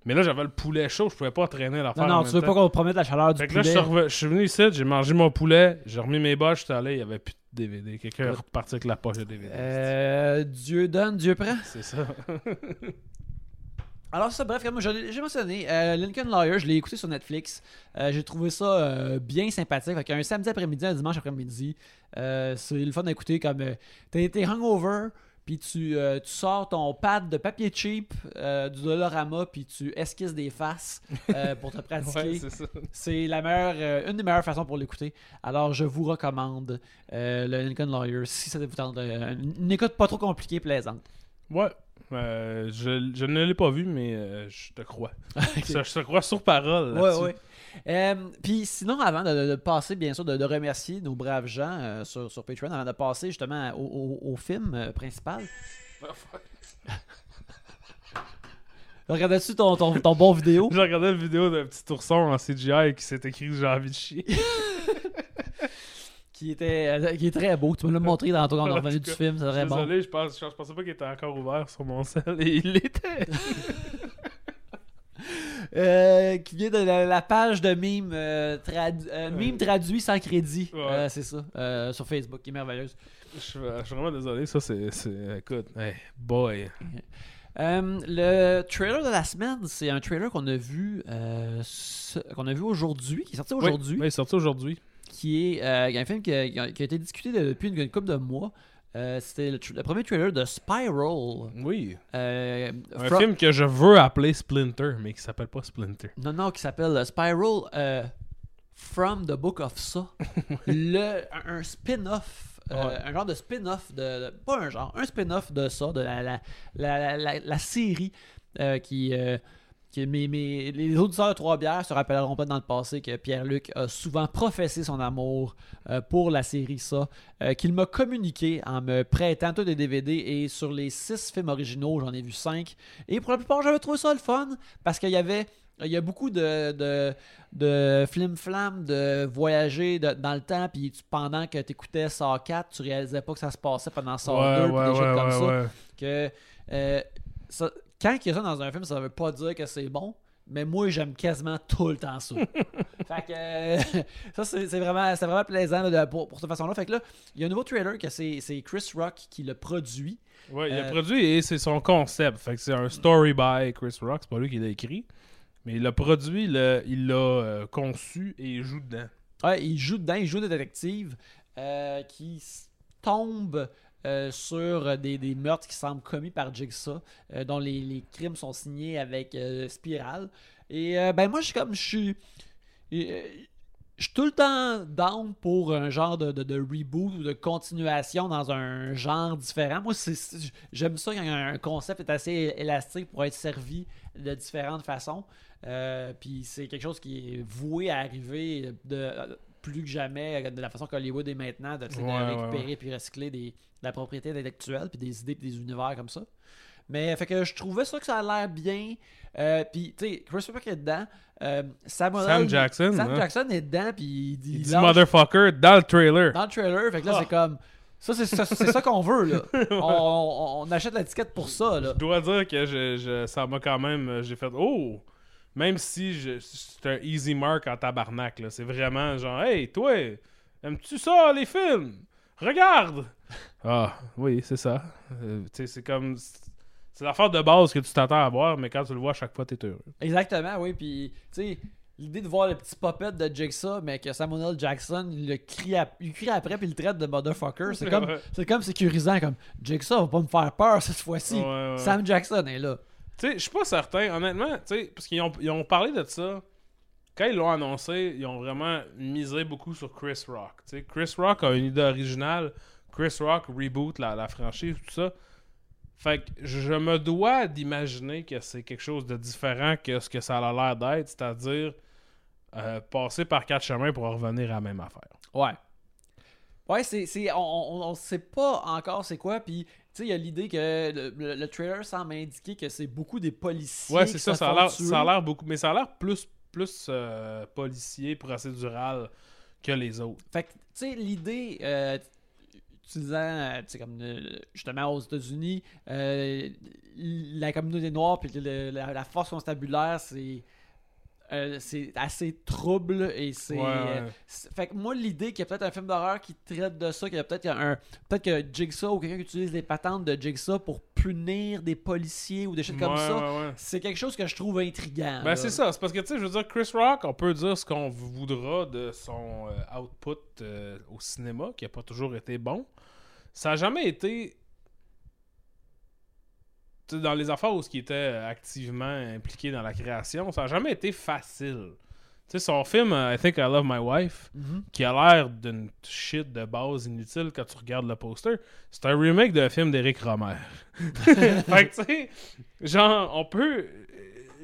Mais là, j'avais le poulet chaud, je pouvais pas traîner l'affaire. Non, en non, même tu veux temps. pas qu'on promette la chaleur du Fait que là, je poulet. suis, reve- je suis venu ici, j'ai mangé mon poulet, j'ai remis mes bas, j'étais allé, il y avait plus de DVD. Quelqu'un est reparti avec la poche de DVD. Euh, Dieu donne, Dieu prend. C'est ça. [LAUGHS] Alors ça, bref, comme je j'ai mentionné, euh, Lincoln Lawyer, je l'ai écouté sur Netflix. Euh, j'ai trouvé ça euh, bien sympathique. Fait qu'un samedi après-midi, un dimanche après-midi, euh, c'est le fun d'écouter comme euh, t'es t'es hungover, puis tu, euh, tu sors ton pad de papier cheap euh, du Dolorama, puis tu esquisses des faces euh, pour te [LAUGHS] pratiquer. ouais, c'est la meilleure, une des meilleures façons pour l'écouter. Alors, je vous recommande le Lincoln Lawyer si ça vous tente. une écoute pas trop compliquée, plaisante. Ouais. Euh, je, je ne l'ai pas vu, mais je te crois. [LAUGHS] Je, je te crois sur parole. Ouais, ouais. Euh, Puis sinon, avant de, passer, bien sûr, de, de remercier nos braves gens euh, sur, sur Patreon, avant de passer justement au, au- au film euh, principal. [LAUGHS] Regardes-tu ton, ton, ton bon vidéo? J'ai regardé une vidéo d'un petit ourson en CGI qui s'est écrit J'ai envie de chier. [LAUGHS] qui était euh, qui est très beau. Tu me l'as montré dans ton quand on est En revenu du film, c'est très bon. Désolé, je, pense, je, je pensais pas qu'il était encore ouvert sur mon sel et il l'était. [LAUGHS] [LAUGHS] Euh, qui vient de la, la page de mime, euh, tradu- euh, mime traduit sans crédit. Ouais. C'est ça, sur Facebook, qui est merveilleuse. Je, suis- vraiment désolé, ça c'est. Écoute, hey, boy. Le trailer de la semaine, c'est un trailer qu'on a vu qu'on a vu aujourd'hui, qui est sorti aujourd'hui, Oui, il est sorti aujourd'hui. qui est un film qui a, qui été discuté de- depuis une, une couple de mois. Euh, C'était le, premier trailer de Spiral. Oui. Euh, Un from- film que je veux appeler Splinter, mais qui s'appelle pas Splinter. Non, non, qui s'appelle euh, Spiral euh, From the Book of Saw. [LAUGHS] le, un, spin-off. Ouais. Un genre de spin-off de, de- Pas un genre, un spin-off de ça, de la, la, la, la- série qui. Mes, mes- les auditeurs de Trois-Bières se rappelleront pas dans le passé que Pierre-Luc a souvent professé son amour euh, pour la série ça, euh, qu'il m'a communiqué en me prêtant tous les DVD et sur les six films originaux, j'en ai vu cinq. Et pour la plupart, j'avais trouvé ça le fun parce qu'il y avait il y a beaucoup de, de, de flim-flam, de voyager de- dans le temps, puis tu- pendant que tu écoutais Saw 4, tu réalisais pas que ça se passait pendant Saw 2, puis des choses comme ça. Que, euh, ça- Quand il y a ça dans un film, ça veut pas dire que c'est bon, mais moi, j'aime quasiment tout le temps ça. [LAUGHS] fait que euh, [LAUGHS] ça, c'est vraiment, vraiment plaisant de- pour, pour cette façon-là. Fait que là, il y a un nouveau trailer que c'est Chris Rock qui le produit. Ouais, il a Euh, produit et c'est son concept. Fait que c'est un story by Chris Rock, c'est pas lui qui l'a écrit. Mais il l'a produit, il l'a euh, conçu et il joue dedans. Ouais, il joue dedans, il joue des détectives euh, qui tombent euh, sur des, des meurtres qui semblent commis par Jigsaw, euh, dont les, les crimes sont signés avec euh, Spiral. Et euh, ben moi, je suis comme, je suis. euh, Je suis tout le temps down pour un genre de, de- reboot ou de continuation dans un genre différent. Moi, j'aime ça quand un concept est assez élastique pour être servi de différentes façons. Euh, Puis c'est quelque chose qui est voué à arriver de, plus que jamais, de la façon qu'Hollywood est maintenant, de, de Ouais, ouais, récupérer puis recycler des, de la propriété intellectuelle, puis des idées, puis des univers comme ça. Mais fait que je trouvais ça que ça a l'air bien. Euh, puis, tu sais, Chris Rock est dedans. Euh, Samuel Sam L- Jackson, Sam hein. Jackson est dedans, puis il, Il dit lâche motherfucker dans le trailer. dans le trailer. Fait que là, Ah. c'est comme. Ça, c'est ça, c'est ça qu'on veut, là. [LAUGHS] On, on- on achète l'étiquette pour ça, là. Je dois dire que je, je- ça m'a quand même. euh, J'ai fait Oh! Même si je- c'est un easy mark en tabarnak, là. C'est vraiment genre Hey, toi, aimes-tu ça, les films? Regarde! [LAUGHS] Ah, oui, c'est ça. Euh, tu sais, c'est comme. C'est l'affaire de base que tu t'attends à voir, mais quand tu le vois à chaque fois, t'es heureux. Exactement, oui. Puis, tu sais, l'idée de voir le petit puppet de Jigsaw, mais que Samuel L. Jackson il le crie, ap- il crie après puis il le traite de motherfucker, c'est [LAUGHS] comme, Ouais. c'est comme sécurisant. Comme Jigsaw va pas me faire peur cette fois-ci. Ouais, ouais. Sam Jackson est là. Tu sais, je suis pas certain, honnêtement, tu sais, parce qu'ils ont, ils ont parlé de ça. Quand ils l'ont annoncé, ils ont vraiment misé beaucoup sur Chris Rock. Chris Rock a une idée originale. Chris Rock reboot la, la franchise, tout ça. Fait que je me dois d'imaginer que c'est quelque chose de différent que ce que ça a l'air d'être, c'est-à-dire euh, passer par quatre chemins pour en revenir à la même affaire. Ouais. Ouais, c'est. on, on, sait pas encore c'est quoi. Puis, sais, il y a l'idée que le, le- le trailer semble indiquer que c'est beaucoup des policiers. Ouais, c'est ça, ça a l'air- tuer. ça a l'air beaucoup, mais ça a l'air plus, plus euh, policier, procédural que les autres. Fait que, tu sais, l'idée, euh, utilisant, euh, tu sais, comme justement aux États-Unis, euh, la communauté noire puis la force constabulaire, c'est. Euh, c'est assez trouble et c'est. Ouais, euh, ouais. c'est- fait que moi, l'idée qu'il y a peut-être un film d'horreur qui traite de ça, qu'il y a peut-être un. Peut-être que Jigsaw ou quelqu'un qui utilise les patentes de Jigsaw pour punir des policiers ou des choses comme ça, c'est quelque chose que je trouve intriguant. Ben c'est ça, c'est parce que tu sais, je veux dire, Chris Rock, on peut dire ce qu'on voudra de son euh, output euh, au cinéma, qui a pas toujours été bon. Ça a jamais été. Dans les affaires où ce qui était euh, activement impliqué dans la création, ça a jamais été facile. Tu sais, son film euh, I Think I Love My Wife, Mhm. qui a l'air d'une shit de base inutile quand tu regardes le poster, c'est un remake d'un film d'Éric Romer. [LAUGHS] fait que, tu sais, genre, on peut.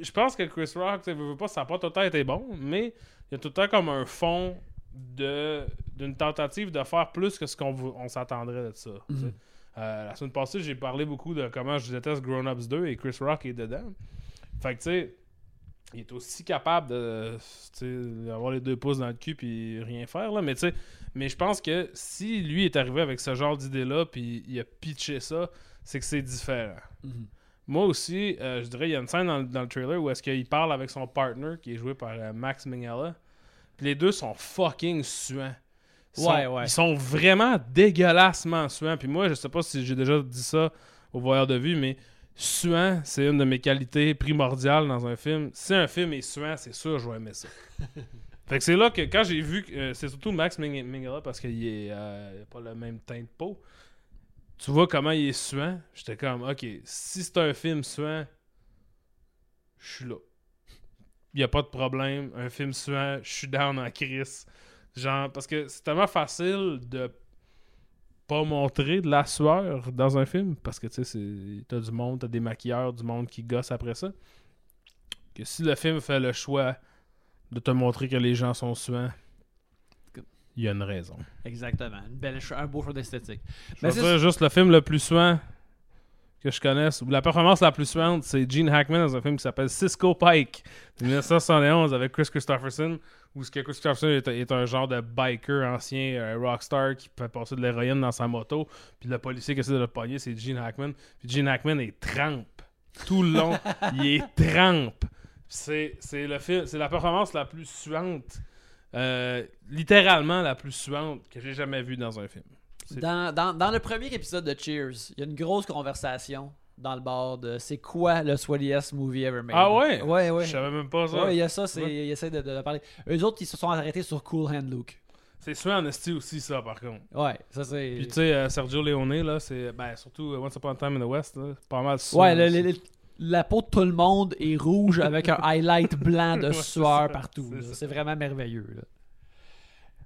Je pense que Chris Rock, tu sais, pas, ça n'a pas tout le temps été bon, mais il y a tout le temps comme un fond de d'une tentative de faire plus que ce qu'on on s'attendrait de ça. sais. Euh, la semaine passée, j'ai parlé beaucoup de comment je déteste Grown Ups 2 et Chris Rock est dedans. Fait que, tu sais, il est aussi capable de d'avoir les deux pouces dans le cul puis rien faire là mais tu sais mais je pense que si lui est arrivé avec ce genre d'idée là puis il a pitché ça c'est que c'est différent Mhm. moi aussi euh, je dirais il y a une scène dans, le- dans le trailer où est-ce qu'il parle avec son partner qui est joué par euh, Max Minghella puis les deux sont fucking suants sont- Ouais, ouais. ils sont vraiment dégueulassement suants puis moi je sais pas si j'ai déjà dit ça au voyeur de vue mais suant, c'est une de mes qualités primordiales dans un film. Si un film est suant, c'est sûr que je vais aimer ça. [LAUGHS] fait que c'est là que quand j'ai vu, euh, c'est surtout Max Ming- Minghella parce qu'il est euh, pas le même teint de peau. Tu vois comment il est suant, j'étais comme OK, si c'est un film suant, je suis là. Il y a pas de problème, un film suant, je suis down en crise. Genre parce que c'est tellement facile de pas montrer de la sueur dans un film parce que tu sais t'as du monde t'as des maquilleurs du monde qui gosse après ça que si le film fait le choix de te montrer que les gens sont suants il y a une raison Exactement. Une belle, cho- un beau choix d'esthétique. je dire juste le film le plus suant que je connaisse ou la performance la plus suante c'est Gene Hackman dans un film qui s'appelle Cisco Pike de 1971 avec Chris Christopherson où ce que Chris Christopherson est, est un genre de biker ancien euh, rockstar qui fait passer de l'héroïne dans sa moto puis le policier qui essaie de le pogner c'est Gene Hackman. Puis Gene Hackman est trempe. Tout le long [LAUGHS] il est trempe. C'est le film c'est la performance la plus suante euh, littéralement la plus suante que j'ai jamais vue dans un film. Dans, dans le premier épisode de Cheers, il y a une grosse conversation dans le bar de c'est quoi le sweatiest movie ever made? Ah ouais? Ouais, ouais. je savais même pas ça Ouais, il y a ça, c'est, ils essaient de, parler. Eux autres, ils se sont arrêtés sur Cool Hand Luke. C'est suant en esti aussi, ça, par contre. Ouais, ça c'est. Puis, tu sais, euh, Sergio Leone, là, c'est. Ben, surtout euh, Once Upon a Time in the West, là, pas mal ouais, le- aussi. le- le- la peau de tout le monde est rouge avec un [LAUGHS] highlight blanc de Ouais, sueur ça, partout. c'est vraiment merveilleux. Là.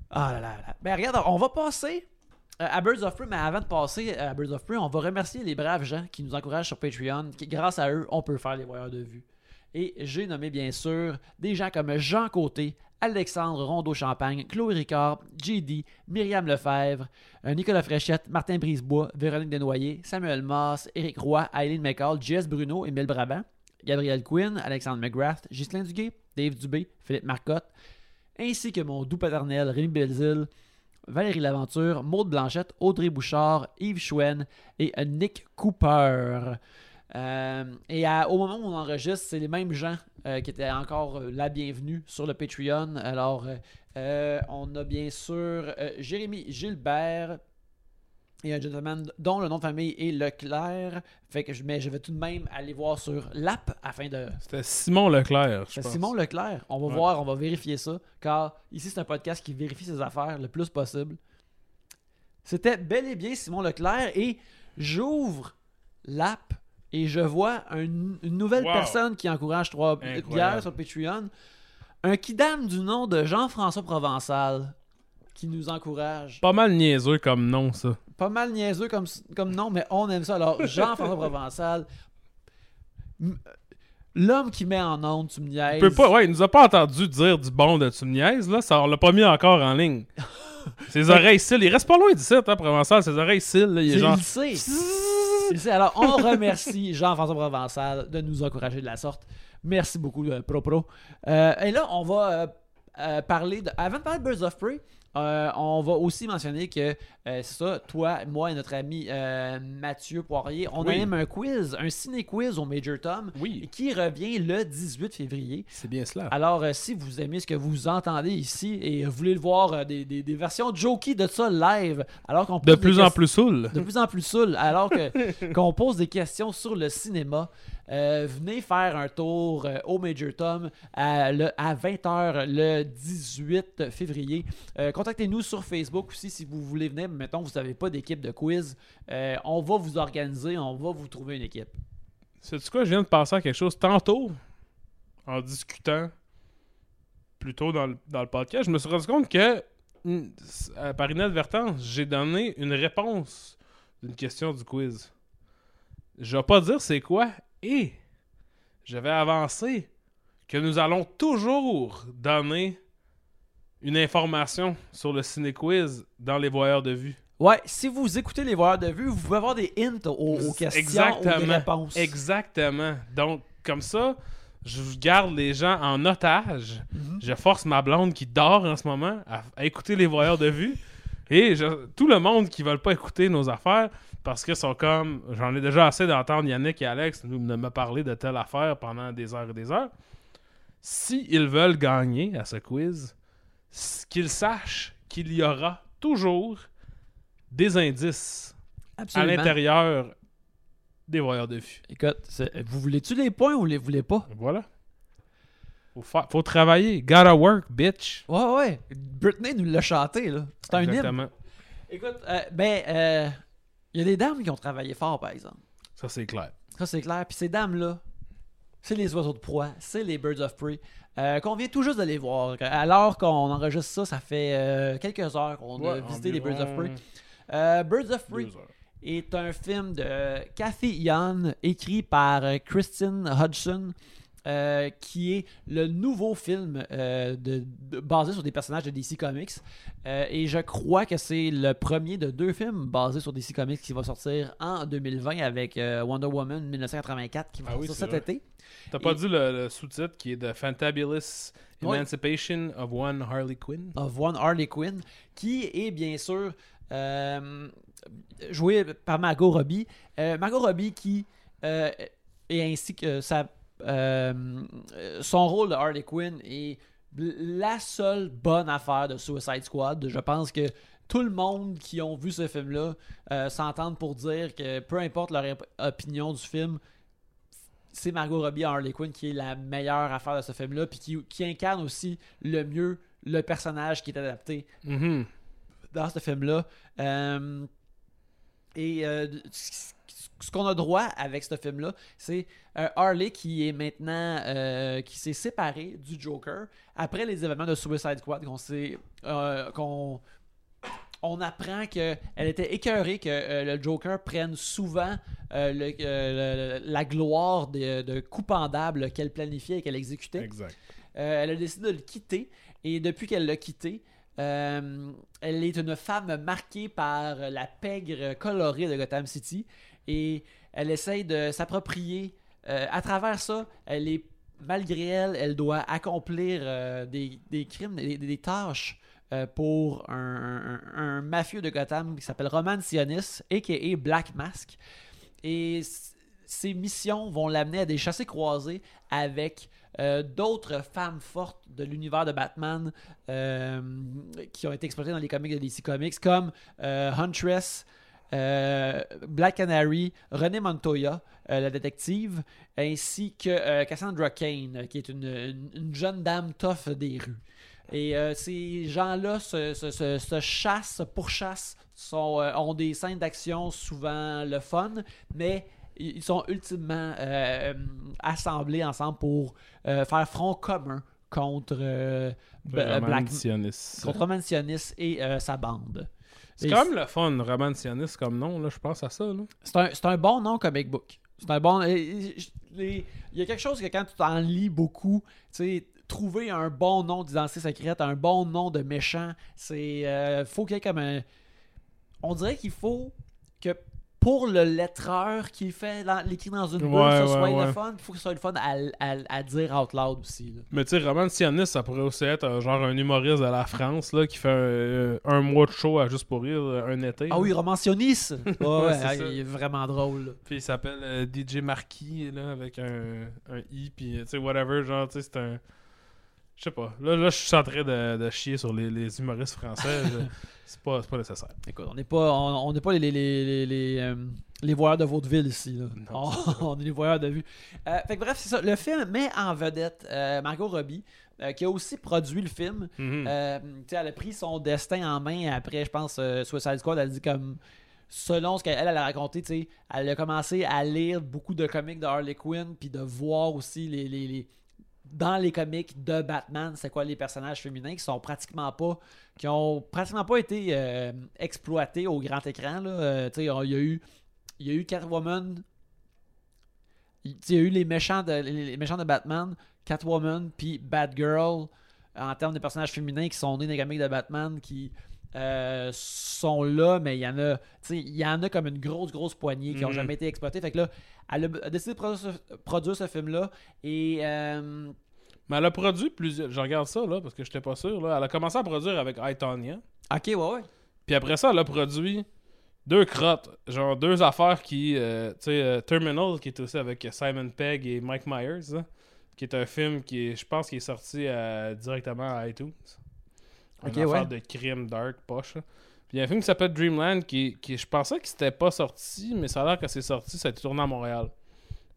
Ah là là là. Ben regarde, on va passer à Birds of Prey, mais avant de passer à Birds of Prey, on va remercier les braves gens qui nous encouragent sur Patreon. Qui, grâce à eux, on peut faire les voyeurs de vue. Et j'ai nommé bien sûr des gens comme Jean Côté, Alexandre Rondeau-Champagne, Chloé Ricard, JD, Myriam Lefebvre, euh, Nicolas Fréchette, Martin Brisebois, Véronique Desnoyers, Samuel Mass, Éric Roy, Eileen McCall, Jess Bruno, Emile Brabant, Gabriel Quinn, Alexandre McGrath, Ghislain Duguay, Dave Dubé, Philippe Marcotte, ainsi que mon doux paternel Rémi Belzile, Valérie Laventure, Maude Blanchette, Audrey Bouchard, Yves Chouen et Nick Cooper. Euh, et à- au moment où on enregistre, c'est les mêmes gens euh, qui étaient encore euh, la bienvenue sur le Patreon. Alors, on a bien sûr Jérémy Gilbert et un gentleman dont le nom de famille est Leclerc. Fait que je, mais je vais tout de même aller voir sur l'app afin de. C'était Simon Leclerc, pense. Simon Leclerc. On va Ouais. voir, on va vérifier ça. Car ici, c'est un podcast qui vérifie ses affaires le plus possible. C'était bel et bien Simon Leclerc et j'ouvre l'app et je vois un- une nouvelle Wow. personne qui encourage trois bières sur Patreon. Un kidam du nom de Jean-François Provençal qui nous encourage. Pas mal niaiseux comme nom, ça. Pas mal niaiseux comme, comme nom, mais on aime ça. Alors, Jean-François [LAUGHS] Provençal, m- l'homme qui met en onde, tu me niaises. Il peut pas, ouais, il nous a pas entendu dire du bon de tu me niaises, là. Ça, on l'a pas mis encore en ligne. [LAUGHS] Ses oreilles cils. Il reste pas loin d'ici, hein, Provençal. Ses oreilles cils, là. Il est genre. Il sait. Il sait. Alors, on remercie [LAUGHS] Jean-François Provençal de nous encourager de la sorte. Merci beaucoup, euh, Pro-Pro. Euh, et là, on va euh, euh, parler de. Avant de parler de Birds of Prey, euh, on va aussi mentionner que euh, c'est ça, toi, moi et notre ami euh, Mathieu Poirier, on Oui. anime un quiz, un ciné-quiz au Major Tom, Oui, qui revient le 18 février. c'est bien cela. Alors, si vous aimez ce que vous entendez ici et voulez le voir des, des- des versions jokey de ça live, alors qu'on De plus en plus saoul. de plus en plus saoul, alors [LAUGHS] qu'on pose des questions sur le cinéma. Euh, venez faire un tour euh, au Major Tom à, le- à 20h le 18 février. Euh, Contactez-nous sur Facebook aussi si vous voulez venir. Mettons, vous n'avez pas d'équipe de quiz. On va vous organiser, on va vous trouver une équipe. Sais-tu quoi? Je viens de penser à quelque chose. Tantôt, en discutant plus tôt dans le, dans le podcast, je me suis rendu compte que, mm, euh, par inadvertance, j'ai donné une réponse d'une question du quiz. Je vais pas dire c'est quoi, et je vais avancer que nous allons toujours donner une information sur le ciné-quiz dans les voyeurs de vue. Ouais, si vous écoutez les voyeurs de vue, vous pouvez avoir des hints aux, aux questions ou des Exactement. réponses. Exactement. Donc, comme ça, je garde les gens en otage. Mhm. Je force ma blonde qui dort en ce moment à, à écouter les voyeurs de vue. Et je- tout le monde qui ne veulent pas écouter nos affaires parce qu'ils sont comme. J'en ai déjà assez d'entendre Yannick et Alex nous me parler de telle affaire pendant des heures et des heures. S'ils veulent gagner à ce quiz, qu'ils sachent qu'il y aura toujours des indices à l'intérieur des voyeurs de vue. Écoute, vous voulez-tu les points ou vous les voulez pas? Voilà. Faut, faut travailler. Gotta work, bitch. Ouais, ouais. Britney nous l'a chanté, là. C'est un hymne. Exactement. Écoute, euh, ben, euh, il y a des dames qui ont travaillé fort, par exemple. Ça, c'est clair. Ça, c'est clair. Puis ces dames-là, c'est les oiseaux de proie, c'est les Birds of Prey, euh, qu'on vient tout juste de les voir. Alors qu'on enregistre ça, ça fait euh, quelques heures qu'on a visité les Birds of Prey. Euh, Birds of Prey est un film de Cathy Yan, écrit par Kristen Hodgson, euh, qui est le nouveau film euh, de- de- basé sur des personnages de DC Comics. Euh, et je crois que c'est le premier de deux films basés sur DC Comics qui va sortir en 2020 avec Wonder Woman 1984 qui va Ah sortir cet vrai. été. T'as pas dit le, le sous-titre qui est The Fantabulous. Emancipation of One Harley Quinn? of One Harley Quinn, qui est bien sûr joué par Margot Robbie. Margot Robbie qui et ainsi que sa, son rôle de Harley Quinn est la seule bonne affaire de Suicide Squad. Je pense que tout le monde qui ont vu ce film-là euh, s'entendent pour dire que peu importe leur op- opinion du film, c'est Margot Robbie en Harley Quinn qui est la meilleure affaire de ce film-là, puis qui, qui incarne aussi le mieux le personnage qui est adapté Mhm. dans ce film-là. Euh, et euh, ce qu'on a droit avec ce film-là, c'est euh, Harley qui est maintenant euh, qui s'est séparé du Joker après les événements de Suicide Squad qu'on s'est euh, qu'on on apprend qu'elle était écœurée que euh, le Joker prenne souvent euh, le- euh, le- la gloire de, de coups pendables qu'elle planifiait et qu'elle exécutait. Exact. Elle a décidé de le quitter Et depuis qu'elle l'a quitté, elle est une femme marquée par la pègre colorée de Gotham City. Et elle essaye de s'approprier. euh, à travers ça, elle est, malgré elle, elle doit accomplir euh, des, des crimes, des, tâches euh, pour un, mafieux de Gotham qui s'appelle Roman Sionis, a.k.a. Black Mask. Et ces missions vont l'amener à des chassés croisés avec d'autres femmes fortes de l'univers de Batman qui ont été exploitées dans les comics de DC Comics, comme Huntress, Black Canary, René Montoya, euh, la détective, ainsi que euh, Cassandra Kane, euh, qui est une, une- une jeune dame tough des rues. Et euh, ces gens-là se, se, se- se chassent, se pourchassent, sont, euh, ont des scènes d'action souvent le fun, mais ils sont ultimement euh, assemblés ensemble pour euh, faire front commun contre, euh, euh, Black, contre Roman Sionis et euh, sa bande. C'est quand même le fun, Roman Sionis comme nom, là, je pense à ça. Là. C'est un, c'est un bon nom comic book. C'est un bon. Il y a quelque chose que quand tu t'en lis beaucoup, tu sais, trouver un bon nom d'identité secrète, un bon nom de méchant, c'est. euh, faut qu'il y ait comme un. On dirait qu'il faut que pour le lettreur qui fait l'écrit dans une bulle, Ouais, ça ouais, soit ouais. le fun, il faut que ce soit le fun à, à- à dire out loud aussi. là. Mais tu sais, Roman Sionis, ça pourrait aussi être euh, genre un humoriste de la France là, qui fait un, un mois de show à Juste pour rire, euh, un été. Ah là. oui, Romancionis! [LAUGHS] Ouais, ouais, il est vraiment drôle. là. Puis il s'appelle euh, DJ Marquis, là, avec un, un I, puis euh, tu sais, whatever, genre, tu sais, c'est un. Je sais pas. Là, là je suis en train de, de chier sur les, les humoristes français. [LAUGHS] c'est pas, pas nécessaire. Écoute, on n'est pas, on, on n'est pas les, les, les, les, euh, les voyeurs de vaudeville ici. Là. Non, on, [LAUGHS] on est les voyeurs de vue. Euh, fait que bref, c'est ça. Le film met en vedette euh, Margot Robbie, qui a aussi produit le film. Mhm. Elle a pris son destin en main après, je pense, euh, Suicide Squad. Elle a dit comme. Selon ce qu'elle elle a raconté, tu sais, elle a commencé à lire beaucoup de comics de Harley Quinn, puis de voir aussi les, les, les- dans les comics de Batman, c'est quoi les personnages féminins qui sont pratiquement pas, qui ont pratiquement pas été euh, exploités au grand écran. Là. Euh, tu sais, il y a eu, il y a eu Catwoman, il y a eu les méchants de, les, méchants de Batman, Catwoman, puis Batgirl en termes de personnages féminins qui sont nés dans les comics de Batman qui euh, sont là, mais il y en a, il y en a comme une grosse, grosse poignée qui n'ont Mhm. jamais été exploitées. Fait que là, elle a, décidé de produire ce, film-là et euh, Mais elle a produit plusieurs. Je regarde ça, là, parce que j'étais pas sûr. Là. Elle a commencé à produire avec I, Tonya. ok, ouais, ouais. Puis après ça, elle a produit deux crottes. Genre deux affaires qui. euh, tu sais, euh, Terminal, qui est aussi avec Simon Pegg et Mike Myers. là, qui est un film qui je pense, qui est sorti euh, directement à iTunes. Un Ok, affaire ouais. de crime dark, poche. là. Puis il y a un film qui s'appelle Dreamland qui, qui je pensais que c'était pas sorti, mais ça a l'air que c'est sorti, ça a été tourné à Montréal.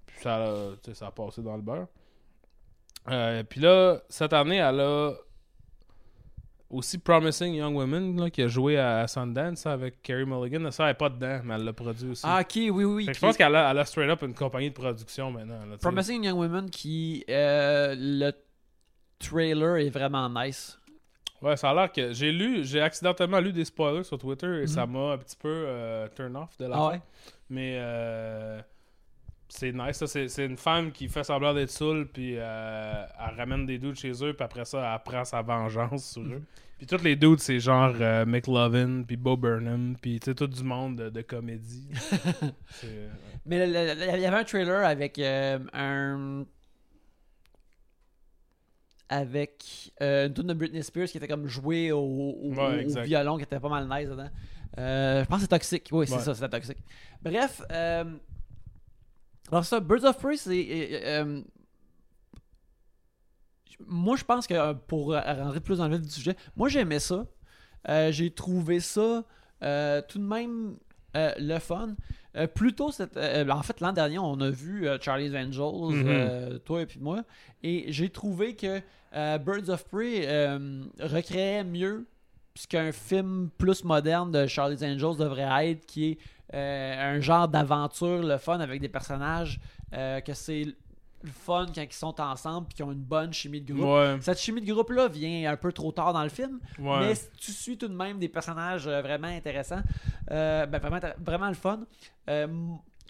Puis ça, a- tu sais, ça a passé dans le beurre. Euh, puis là, cette année, elle a aussi Promising Young Women là, qui a joué à Sundance ça, avec Carrie Mulligan. Ça, elle n'est pas dedans, mais elle l'a produit aussi. Ah, ok, oui, oui. oui. Qui- je pense qu'elle a, elle a straight up une compagnie de production maintenant. là. Promising Young Women qui. euh, le trailer est vraiment nice. Ouais, ça a l'air que j'ai lu, j'ai accidentellement lu des spoilers sur Twitter et ça Mhm. m'a un petit peu euh, turn off de la Ah fin. ouais? Mais euh, c'est nice, ça. C'est, c'est une femme qui fait semblant d'être saoule, puis euh, elle ramène des dudes chez eux, puis après ça, elle prend sa vengeance sur eux. Puis tous les dudes, c'est genre euh, McLovin, puis Bo Burnham, puis tu sais, tout du monde de, de comédie. [LAUGHS] C'est, euh, Mais il y avait un trailer avec euh, un. Avec une tune de Britney Spears qui était comme jouée au, au- Ouais, au- au exact. violon, qui était pas mal nice dedans. Je pense que c'est toxique. Oui, c'est Ouais. ça, c'était toxique. Bref, alors ça, Birds of Prey, c'est. euh, euh, moi, je pense que euh, pour euh, rentrer plus dans le vif du sujet, moi j'aimais ça. Euh, J'ai trouvé ça euh, tout de même euh, le fun. Euh, plutôt, cette, euh, en fait, l'an dernier, on a vu euh, Charlie's Angels, Mhm. euh, toi et puis moi, et j'ai trouvé que euh, Birds of Prey euh, recréait mieux ce qu'un film plus moderne de Charlie's Angels devrait être, qui est euh, un genre d'aventure, le fun avec des personnages, euh, que c'est le fun quand ils sont ensemble puis qu'ils ont une bonne chimie de groupe. ouais, Cette chimie de groupe-là vient un peu trop tard dans le film, ouais. mais tu suis tout de même des personnages euh, vraiment intéressants. Euh, ben, vraiment, vraiment le fun. Euh,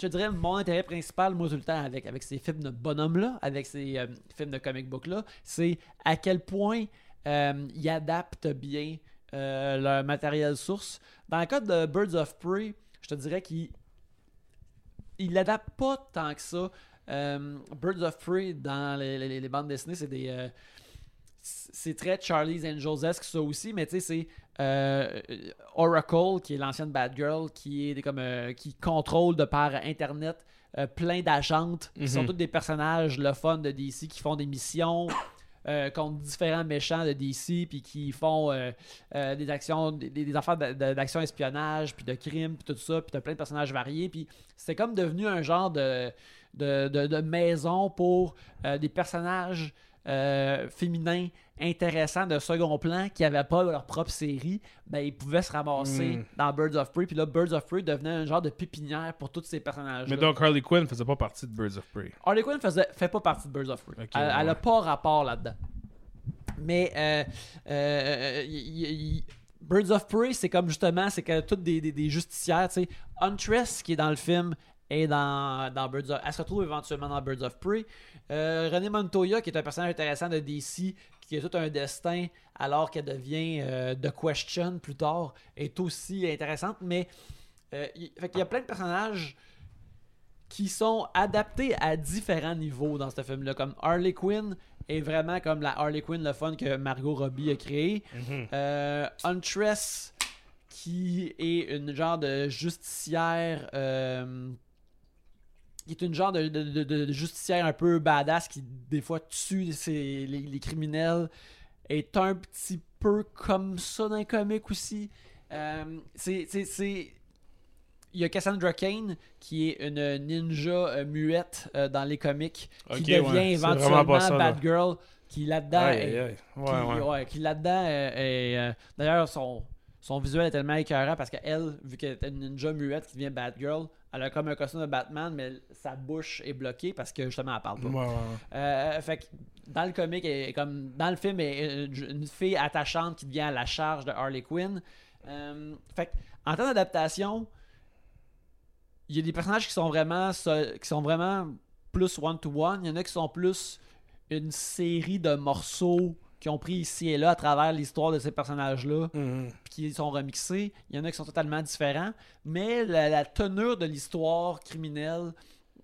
je dirais, mon intérêt principal, moi, tout le temps, avec, avec ces films de bonhomme-là, avec ces euh, films de comic book-là, c'est à quel point euh, ils adaptent bien euh, leur matériel source. Dans le cas de Birds of Prey, je te dirais qu'ils ils l'adaptent pas tant que ça. Euh, Birds of Prey dans les, les- les bandes dessinées, c'est des. euh, c'est très Charlie's Angels-esque ça aussi, mais tu sais, c'est euh, Oracle, qui est l'ancienne Bad Girl, qui est comme euh, qui contrôle de par Internet plein d'agentes, qui Mhm. sont tous des personnages le fun de DC, qui font des missions euh, contre différents méchants de DC, puis qui font euh, euh, des actions, des, affaires d'action espionnage, puis de crime, puis tout ça, puis t'as plein de personnages variés, puis c'est comme devenu un genre de, de, de- maison pour des personnages féminins intéressants de second plan qui n'avaient pas leur propre série, ben ils pouvaient se ramasser Mm. dans Birds of Prey, puis là Birds of Prey devenait un genre de pépinière pour tous ces personnages. Mais donc Harley Quinn faisait pas partie de Birds of Prey. Harley Quinn faisait, fait pas partie de Birds of Prey. Elle, elle ouais. a pas rapport là-dedans. Mais euh, euh, y- y- y- Birds of Prey, c'est comme justement, c'est que toutes des, des, des justicières, tu sais. Huntress, qui est dans le film, est dans, dans Birds of Elle se retrouve éventuellement dans Birds of Prey. Euh, René Montoya, qui est un personnage intéressant de DC, qui a tout un destin alors qu'elle devient euh, The Question plus tard, est aussi intéressante. Mais euh, y- fait qu'il y a plein de personnages qui sont adaptés à différents niveaux dans ce film-là. Comme Harley Quinn est vraiment comme la Harley Quinn, le fun que Margot Robbie a créé. Euh, Huntress, qui est une genre de justicière. Qui est une genre de, de- de- justicière un peu badass qui, des fois, tue ses- les, les criminels. Est un petit peu comme ça dans les comics aussi. Euh, c'est. il y a Cassandra Kane qui est une ninja euh, muette euh, dans les comics qui devient ouais, éventuellement ça. Bad Girl qui là-dedans. Ouais, qui, qui là-dedans est, d'ailleurs son son visuel est tellement écœurant parce qu'elle, vu qu'elle est une ninja muette qui devient Batgirl, elle a comme un costume de Batman, mais sa bouche est bloquée parce que justement elle parle pas. Ouais, ouais, ouais. Euh, fait que dans le comic, elle comme dans le film, elle est une, fille attachante qui devient à la charge de Harley Quinn. Euh, fait que, en termes d'adaptation, il y a des personnages qui sont vraiment qui sont vraiment plus one to one. Il y en a qui sont plus une série de morceaux qui ont pris ici et là à travers l'histoire de ces personnages-là Mhm. puis qui sont remixés. Il y en a qui sont totalement différents. Mais la, la teneur de l'histoire criminelle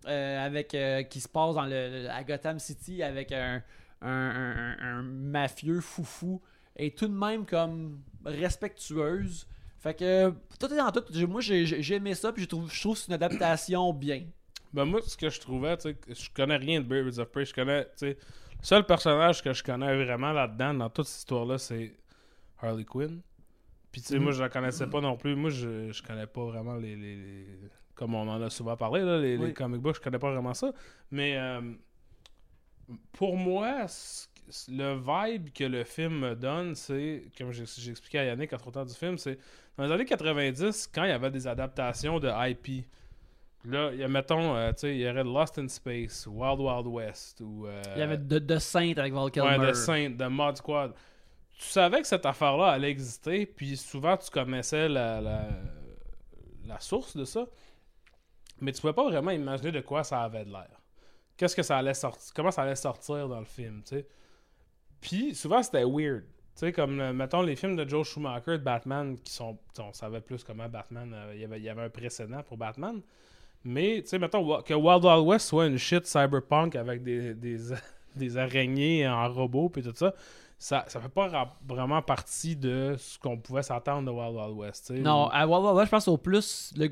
euh, avec euh, qui se passe dans le, à Gotham City avec un, un, un- un- un mafieux foufou est tout de même comme respectueuse. Fait que tout est en tout. Moi j'ai j'ai aimé ça puis je trouve, je trouve que c'est une adaptation bien. Ben moi, ce que je trouvais, tu sais, je connais rien de Birds of Prey. Je connais, tu sais, seul personnage que je connais vraiment là-dedans, dans toute cette histoire-là, c'est Harley Quinn. Puis tu sais, Mhm. moi, je la connaissais pas non plus. Moi, je, je connais pas vraiment les, les- les- Comme on en a souvent parlé, là, les, les comic books, je connais pas vraiment ça. Mais euh, pour moi, le vibe que le film me donne, c'est, comme expliqué à Yannick entre temps du film, c'est dans les années 90, quand il y avait des adaptations de IP, là, il y a, mettons, euh, tu sais, il y aurait Lost in Space, Wild Wild West, ou. euh, Il y avait de, de Sainte avec Val Kilmer. Ouais, de Saint, de Mod Squad. Tu savais que cette affaire-là allait exister, puis souvent tu connaissais la, la, la source de ça, mais tu pouvais pas vraiment imaginer de quoi ça avait de l'air. Qu'est-ce que ça allait sortir, comment ça allait sortir dans le film, tu sais. Puis souvent c'était weird. Tu sais, comme, euh, mettons, les films de Joe Schumacher de Batman, qui sont, on savait plus comment Batman, euh, il y avait- il y avait un précédent pour Batman. Mais, tu sais, mettons, que Wild Wild West soit une shit cyberpunk avec des, des, [LAUGHS] des araignées en robot puis tout ça, ça, ça fait pas ra- vraiment partie de ce qu'on pouvait s'attendre de Wild Wild West. Non, à Wild Wild West, je pense au plus, le,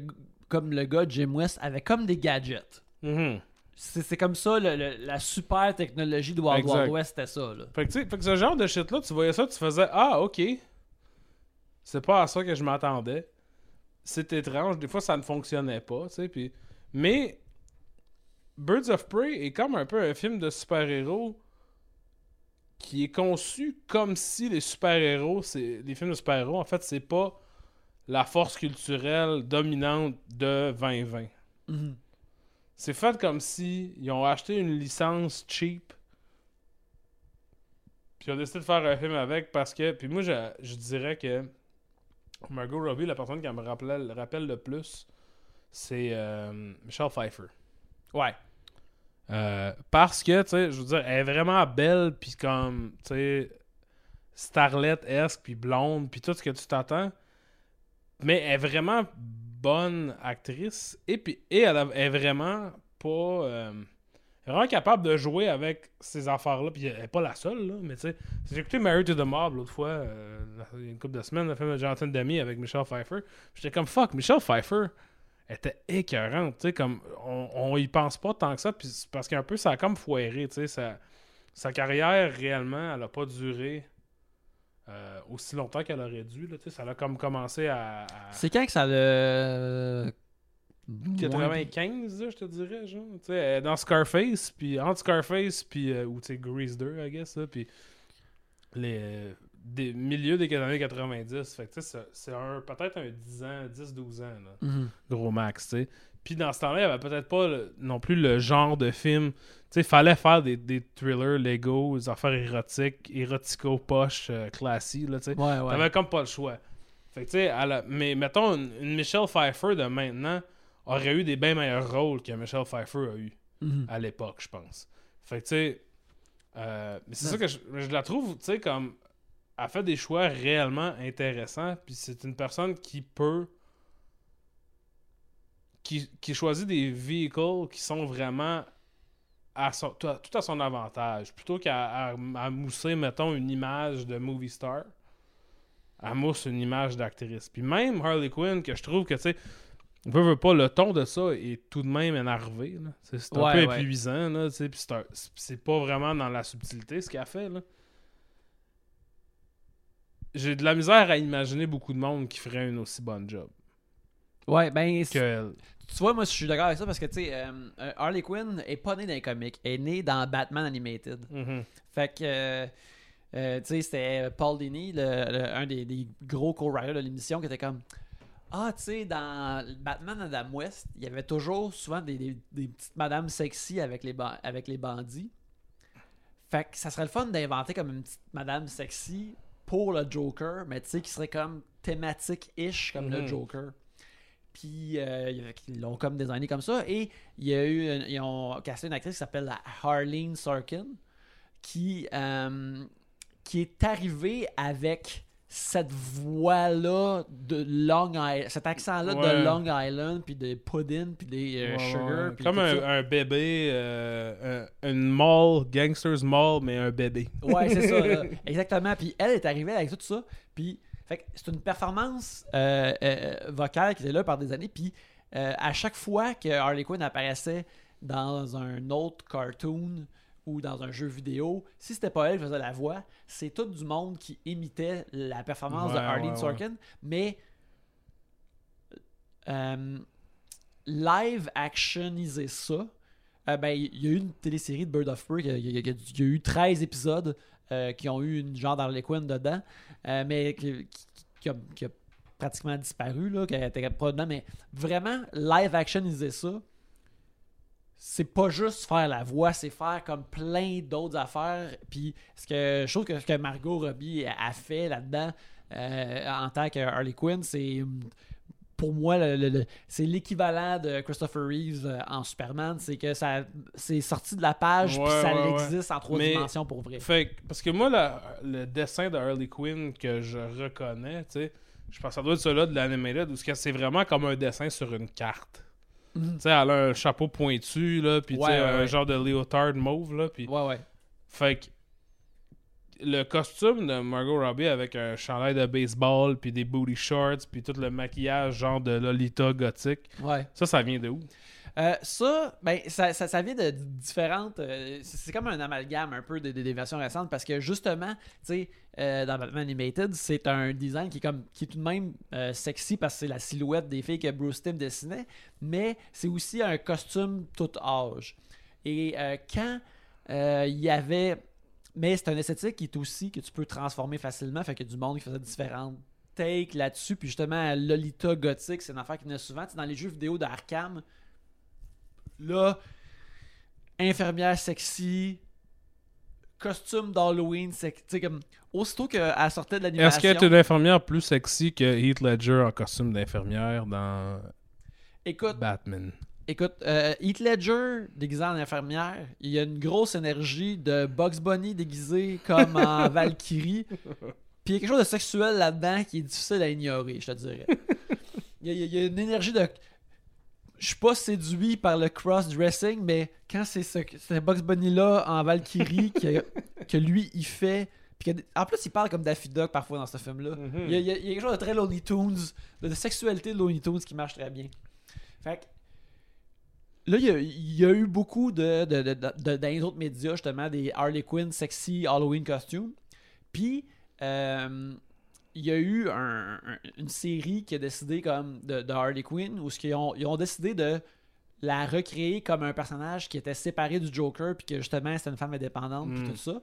comme le gars Jim West avait comme des gadgets. Mhm. C'est c'est comme ça, le- le- la super technologie de Wild Exact. Wild West, c'était ça. Là. Fait que, fait que ce genre de shit-là, tu voyais ça, tu faisais Ah, ok. C'est pas à ça que je m'attendais. C'est étrange. Des fois, ça ne fonctionnait pas, tu sais. Puis... Mais Birds of Prey est comme un peu un film de super-héros qui est conçu comme si les super-héros, c'est les films de super-héros, en fait, c'est pas la force culturelle dominante de 2020. Mhm. C'est fait comme si ils ont acheté une licence cheap. Puis ils ont décidé de faire un film avec parce que. Puis moi, je, je dirais que Margot Robbie, la personne qui me rappelle, rappelle le plus, c'est euh, Michelle Pfeiffer. Ouais. Euh, parce que, tu sais, je veux dire, elle est vraiment belle, puis comme, tu sais, starlet-esque, puis blonde, puis tout ce que tu t'attends. Mais elle est vraiment bonne actrice. Et, puis, et elle, est vraiment pas. euh, est vraiment capable de jouer avec ces affaires-là. Puis elle est pas la seule, là. Mais tu sais, j'ai écouté Married to the Mob l'autre fois, euh, il y a une couple de semaines, le film de Jonathan Demi avec Michelle Pfeiffer. J'étais comme fuck, Michelle Pfeiffer était écœurante. Tu sais, comme on, on y pense pas tant que ça. Puis parce qu'un peu, ça a comme foiré. Tu sais, sa, carrière réellement, elle a pas duré. euh, aussi longtemps qu'elle aurait dû. Là, ça a comme commencé à, C'est quand que ça le. 95, là, je te dirais. Genre, tu sais, est dans Scarface, puis entre Scarface, puis euh, ou tu sais, Grease 2, I guess, là, puis les euh, des milieux des années 90. Fait que tu sais, c'est- un- peut-être un 10 ans, 10-12 ans, là, Mhm. gros max, tu sais. Puis dans ce temps-là, il n'y avait peut-être pas le- non plus le genre de film. Tu sais, il fallait faire des, des thrillers Lego, des affaires érotiques, érotico poche euh, classiques, là, tu sais. Ouais, ouais. T'avais comme pas le choix. Fait que, tu sais, mais mettons, une, une Michelle Pfeiffer de maintenant aurait eu des bien meilleurs rôles que Michelle Pfeiffer a eu Mhm. à l'époque, je pense. Fait que, tu sais, euh, mais c'est ça que je, je la trouve, tu sais, comme. Elle fait des choix réellement intéressants, puis c'est une personne qui peut. Qui, qui choisit des vehicles qui sont vraiment à son, tout, à, tout à son avantage. Plutôt qu'à à, à mousser, mettons, une image de movie star, elle mousse une image d'actrice. Puis même Harley Quinn, que je trouve que, tu sais, veut, veut pas, le ton de ça est tout de même énervé. C'est un Ouais, peu ouais. épuisant, c'est pas vraiment dans la subtilité ce qu'elle fait, là. J'ai de la misère à imaginer beaucoup de monde qui ferait une aussi bonne job Ouais, ben, c'est- qu'elle. tu vois, moi, je suis d'accord avec ça parce que, tu sais, euh, euh, Harley Quinn est pas née dans les comics, elle est née dans Batman Animated. Mhm. Fait que, euh, euh, tu sais, c'était Paul Dini, le, le- un des, des gros co-writers de l'émission, qui était comme Ah, tu sais, dans Batman Adam West, il y avait toujours souvent des, des- des petites madames sexy avec les, ba- avec les bandits. Fait que ça serait le fun d'inventer comme une petite madame sexy pour le Joker, mais tu sais, qui serait comme thématique-ish comme le Mhm. Joker. Puis euh, ils l'ont comme designé comme ça. Et il y a eu, une- ils ont casté une actrice qui s'appelle la Harleen Sorkin, qui, euh, qui est arrivée avec cette voix-là de Long Island, cet accent-là Ouais. de Long Island, puis de pudding, puis des euh, Ouais, sugar. puis Comme un, bébé, euh, un- une mall, gangster's mall, mais un bébé. Ouais, c'est ça. là. [LAUGHS] Exactement. Puis elle est arrivée avec tout ça. Puis c'est une performance euh, euh, vocale qui était là par des années. Puis à chaque fois que Harley Quinn apparaissait dans un autre cartoon ou dans un jeu vidéo, si c'était pas elle qui faisait la voix, c'est tout du monde qui imitait la performance de Ouais, Harleen ouais. Mais euh, live actioniser ça, euh, ben, il y a eu une télésérie de Bird of Prey, il y a- y, y eu 13 épisodes euh, qui ont eu une genre d'Harley Quinn dedans, euh, mais qui, a, qui a pratiquement disparu, là, qui était dedans, mais vraiment, live actioniser ça, c'est pas juste faire la voix, c'est faire comme plein d'autres affaires. Puis ce que je trouve que ce que Margot Robbie a fait là-dedans euh, en tant que Harley Quinn, c'est pour moi le- le- le- c'est l'équivalent de Christopher Reeves euh, en Superman, c'est que ça c'est sorti de la page puis Ouais, ça ouais, ouais. existe en trois Mais- dimensions pour vrai. Fait parce que moi, la- le dessin de Harley Quinn que je reconnais, tu sais, je pense que ça doit être celui-là de l'animated, où c'est vraiment comme un dessin sur une carte. Mhm. Tu sais, elle a un chapeau pointu, là, puis Ouais, ouais, un ouais. genre de léotard mauve, là, puis... Ouais ouais. Fait que le costume de Margot Robbie avec un chandail de baseball, puis des booty shorts, puis tout le maquillage genre de Lolita gothique, Ouais. ça, ça vient de où? Euh, ça, ben, ça, ça, ça vient de différentes. euh, c'est comme un amalgame un peu des, versions récentes parce que justement, tu sais, euh, dans Batman Animated, c'est un design qui est comme qui est tout de même sexy parce que c'est la silhouette des filles que Bruce Timm dessinait, mais c'est aussi un costume tout âge. Et quand il y avait. Mais c'est un esthétique qui est aussi que tu peux transformer facilement, fait a du monde qui faisait différentes takes là-dessus. Puis justement, Lolita Gothic, c'est une affaire qui venait souvent. Dans les jeux vidéo d'Arkham, Là, infirmière sexy, costume d'Halloween, comme aussitôt qu'elle sortait de Est-ce l'animation. qu'elle est une infirmière plus sexy que Heath Ledger en costume d'infirmière dans Écoute, Batman? Écoute, euh, Heath Ledger déguisé en infirmière, il y a une grosse énergie de Bugs Bunny déguisé comme en [LAUGHS] Valkyrie. Puis il y a quelque chose de sexuel là-dedans qui est difficile à ignorer, je te dirais. [LAUGHS] Il y a, il y a une énergie de. Je suis pas séduit par le cross-dressing, mais quand c'est ce, ce Bugs Bunny-là en Valkyrie [LAUGHS] que, que lui il fait. Puis que- en plus, il parle comme Daffy Duck parfois dans ce film-là. Mhm. Il y, a, il y a- il y a quelque chose de très Looney Tunes, de, de sexualité de Looney Tunes qui marche très bien. Fait que, là, il y a, il y a eu beaucoup de, de, de- de- dans les autres médias, justement, des Harley Quinn sexy Halloween costumes. Puis, euh, il y a eu un- un- une série qui a décidé comme de, de Harley Quinn, où ce qu'ils ont, ils ont décidé de la recréer comme un personnage qui était séparé du Joker, puis que justement c'était une femme indépendante, puis Mm. tout ça.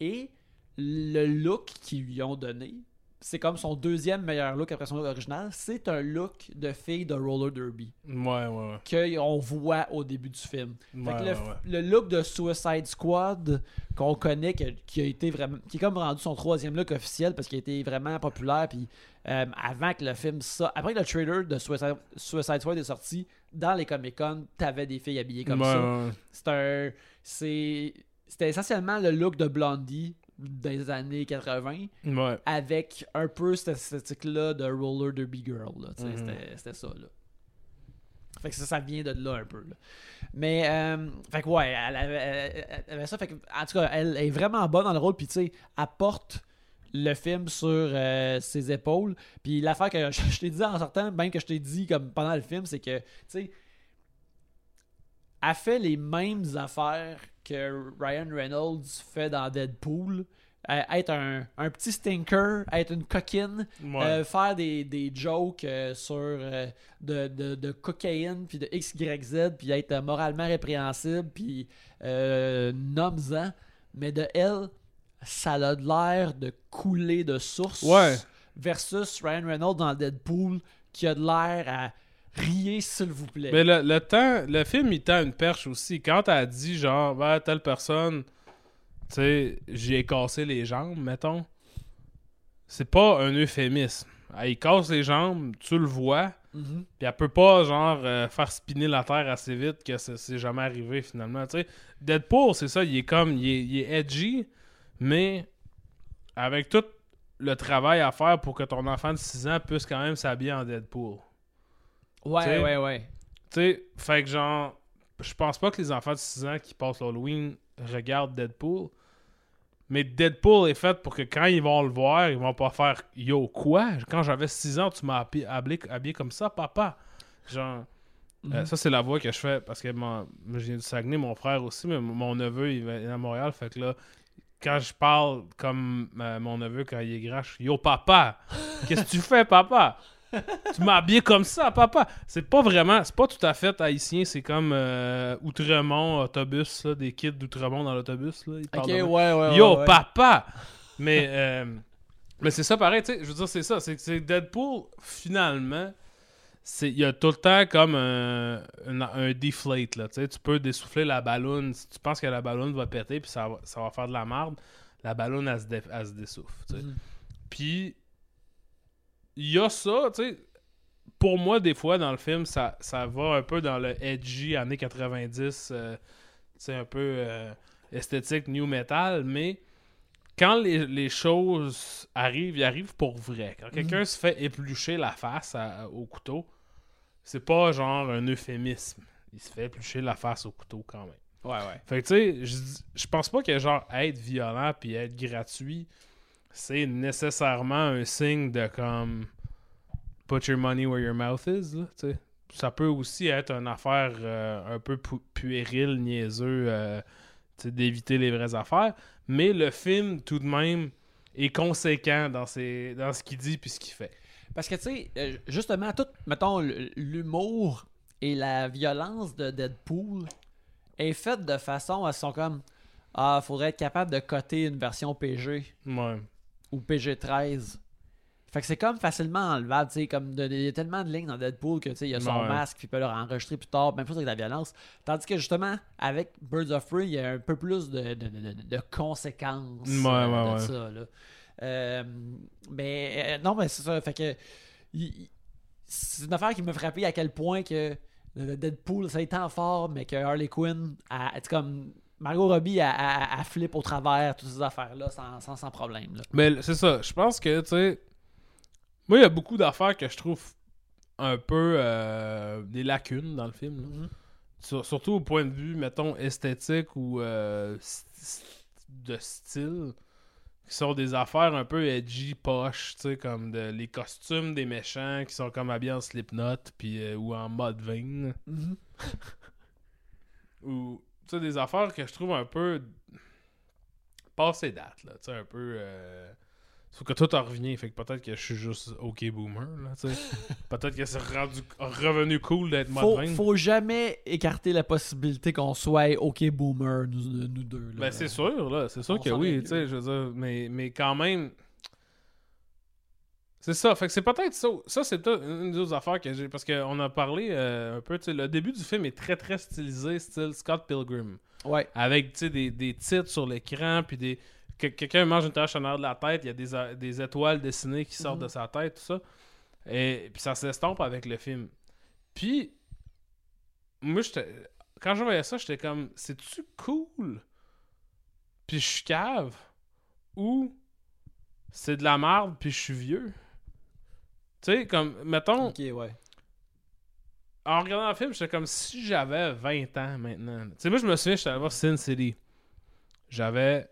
Et le look qu'ils lui ont donné, c'est comme son deuxième meilleur look après son look original. C'est un look de fille de roller derby Ouais, ouais, qu'on voit au début du film. ouais. Fait que le, ouais, ouais. le look de Suicide Squad qu'on connaît, qui a, été vraiment, qui est comme rendu son troisième look officiel parce qu'il a été vraiment populaire. Puis euh, avant que le film ça, après que le trailer de Suicide, Suicide Squad est sorti dans les Comic Con, t'avais des filles habillées comme Ouais, ça. C'est un, c'est, c'était essentiellement le look de Blondie des années 80 Ouais. avec un peu cette esthétique-là de roller derby girl. Mhm. c'était, c'était ça. Là. Fait que ça, ça vient de là un peu. là. Mais, euh, fait que ouais, elle avait, elle- elle avait ça. Fait que, en tout cas, elle est vraiment bonne dans le rôle. Puis, tu sais, elle porte le film sur euh, ses épaules. Puis, l'affaire que je, [LAUGHS] je t'ai dit en sortant, même que je t'ai dit comme pendant le film, c'est que, tu sais, elle fait les mêmes affaires que Ryan Reynolds fait dans Deadpool. Euh, être un, un petit stinker, être une coquine, Ouais. euh, faire des, des jokes euh, sur de, de, de cocaïne, puis de XYZ, puis être moralement répréhensible, puis nomme-en. Mais de elle, ça a de l'air de couler de source. Ouais. Versus Ryan Reynolds dans Deadpool, qui a de l'air à rier, s'il vous plaît. Mais le, le temps, le film, il tend une perche aussi. Quand elle dit, genre, ben, telle personne, tu sais, j'ai cassé les jambes, mettons, c'est pas un euphémisme. Elle il casse les jambes, tu le vois, Mhm. puis elle peut pas, genre, euh, faire spinner la terre assez vite que ça- c'est jamais arrivé, finalement. Tu sais, Deadpool, c'est ça, il est comme, il est, il est edgy, mais avec tout le travail à faire pour que ton enfant de 6 ans puisse quand même s'habiller en Deadpool. Ouais, T'sais, ouais, ouais. Tu sais, fait que genre, je pense pas que les enfants de 6 ans qui passent l'Halloween regardent Deadpool. Mais Deadpool est fait pour que quand ils vont le voir, ils vont pas faire Yo, quoi? Quand j'avais 6 ans, tu m'as habi- habillé, habillé comme ça, papa Genre, euh, Mhm. ça, c'est la voix que je fais parce que mon, je viens du Saguenay, mon frère aussi, mais mon neveu, il est à Montréal. Fait que là, quand je parle comme euh, mon neveu quand il est grand, je suis Yo, papa Qu'est-ce que tu fais, papa? Tu m'as habillé comme ça, papa. C'est pas vraiment, c'est pas tout à fait haïtien, c'est comme euh, Outremont, autobus, là, des kids d'Outremont dans l'autobus. Là, Ok, ouais, ouais. Yo, ouais. papa! Mais, euh, mais c'est ça pareil, tu sais, je veux dire, c'est ça. C'est Deadpool, finalement, il y a tout le temps comme un, un, un deflate, là, tu sais. Tu peux dessouffler la ballonne. Si tu penses que la ballonne va péter puis ça va, ça va faire de la merde, la ballonne, elle se, dé- elle se dessouffle, tu sais. Mhm. Puis, il y a ça, tu sais. Pour moi, des fois, dans le film, ça, ça va un peu dans le edgy années 90, euh, un peu euh, esthétique new metal, mais quand les, les choses arrivent, ils arrivent pour vrai. Quand quelqu'un se fait éplucher la face à- au couteau, c'est pas genre un euphémisme. Il se fait éplucher la face au couteau quand même. Ouais, ouais. Fait que tu sais, je pense pas que genre être violent puis être gratuit, c'est nécessairement un signe de comme put your money where your mouth is, là. Ça peut aussi être une affaire euh, un peu pu- puérile, niaiseux, euh, d'éviter les vraies affaires. Mais le film, tout de même, est conséquent dans, ses, dans ce qu'il dit puis ce qu'il fait. Parce que, tu sais, euh, justement, tout, mettons, l'humour et la violence de Deadpool est faite de façon à ce sont comme Ah, faudrait être capable de coter une version PG Ouais. Ou PG-13. Fait que c'est comme facilement enlevable, tu sais, comme il y a tellement de lignes dans Deadpool que, tu sais, il y a son Ouais. masque, puis il peut le enregistrer plus tard, même chose avec la violence. Tandis que, justement, avec Birds of Prey, il y a un peu plus de, de, de- de conséquences Ouais, euh, ouais, de ça, là. Euh, mais, euh, non, mais c'est ça, fait que, c'est une affaire qui m'a frappé à quel point que de Deadpool, ça étant fort, mais que Harley Quinn, c'est comme. Margot Robbie, elle flippe au travers toutes ces affaires-là sans, sans, sans problème. là. Mais c'est ça. Je pense que, tu sais. Moi, il y a beaucoup d'affaires que je trouve un peu euh, des lacunes dans le film. là. Mhm. Sur- surtout au point de vue, mettons, esthétique ou euh, st- de style. Qui sont des affaires un peu edgy, poche, tu sais, comme de, les costumes des méchants qui sont comme habillés en slipknot puis, euh, ou en mode vein. Mhm. Ou, sais, des affaires que je trouve un peu passé date, là, tu sais, un peu... Euh... Sauf que toi, t'en reviens, fait que peut-être que je suis juste OK boomer, là, tu sais. [LAUGHS] peut-être que c'est rendu, revenu cool d'être mode Faut, vein. faut jamais écarter la possibilité qu'on soit OK boomer, nous, nous deux. là. Ben, c'est sûr, là. C'est sûr On que oui, tu sais, je veux dire, mais, mais quand même. C'est ça. Fait que c'est peut-être ça. Ça, c'est peut-être une des autres affaires que j'ai. Parce qu'on a parlé euh, un peu, tu sais, le début du film est très, très stylisé, style Scott Pilgrim. Ouais. Avec, des, des titres sur l'écran, puis des. que- quelqu'un mange une tâche en arrière de la tête, il y a des, a- des étoiles dessinées qui sortent Mhm. de sa tête, tout ça. Et puis ça s'estompe avec le film. Puis, moi, j'étais. Quand je voyais ça, j'étais comme, c'est-tu cool? Puis je suis cave? Ou c'est de la merde, puis je suis vieux? Tu sais, comme, mettons, OK, ouais. en regardant le film, j'étais comme si j'avais 20 ans maintenant. Tu sais, moi, je me souviens, j'étais allé voir Sin City. J'avais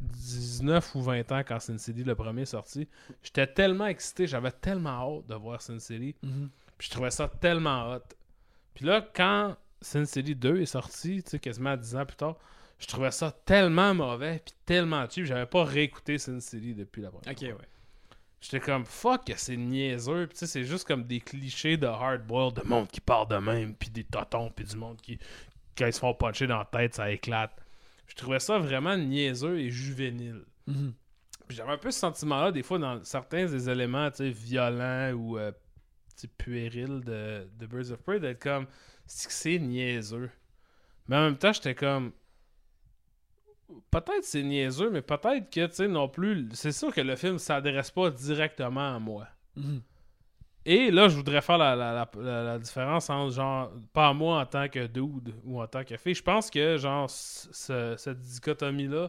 19 ou 20 ans quand Sin City, le premier, est sorti. J'étais tellement excité, j'avais tellement hâte de voir Sin City. Mhm. Puis je trouvais ça tellement hot. Puis là, quand Sin City 2 est sorti, tu sais, quasiment 10 ans plus tard, je trouvais ça tellement mauvais, puis tellement cheap. J'avais pas réécouté Sin City depuis la première OK, fois. ouais. J'étais comme fuck que c'est niaiseux. Puis tu sais, c'est juste comme des clichés de hardboiled, de monde qui parle de même, puis des totons, puis du monde qui, quand ils se font puncher dans la tête, ça éclate. Je trouvais ça vraiment niaiseux et juvénile. Mhm. J'avais un peu ce sentiment-là, des fois, dans certains des éléments tu sais, violents ou euh, puérils de, de Birds of Prey, d'être comme, c'est que c'est niaiseux. Mais en même temps, j'étais comme, peut-être c'est niaiseux, mais peut-être que, tu sais, non plus, c'est sûr que le film s'adresse pas directement à moi. Mhm. Et là, je voudrais faire la, la- la- différence entre, genre, pas moi en tant que dude ou en tant que fille. Je pense que, genre, ce- cette dichotomie-là,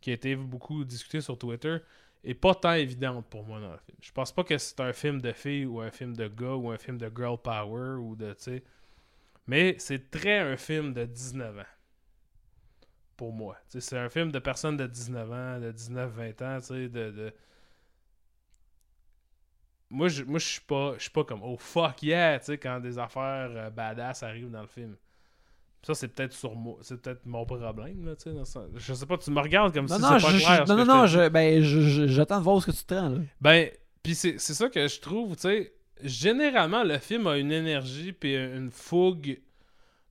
qui a été beaucoup discutée sur Twitter, est pas tant évidente pour moi dans le film. Je pense pas que c'est un film de fille ou un film de gars ou un film de girl power ou de, tu sais. Mais c'est très un film de 19 ans. Pour moi. C'est un film de personnes de 19 ans, de 19-20 ans, tu sais, de... de- moi je moi suis pas je suis pas comme oh fuck yeah tu sais quand des affaires euh, badass arrivent dans le film ça c'est peut-être sur moi c'est peut-être mon problème là tu sais je sais pas tu me regardes comme Non, si c'est pas je- clair je- non, non, non, je ben, j'attends de voir ce que tu te rends, là. ben c'est c'est ça que je trouve tu sais généralement le film a une énergie puis une fougue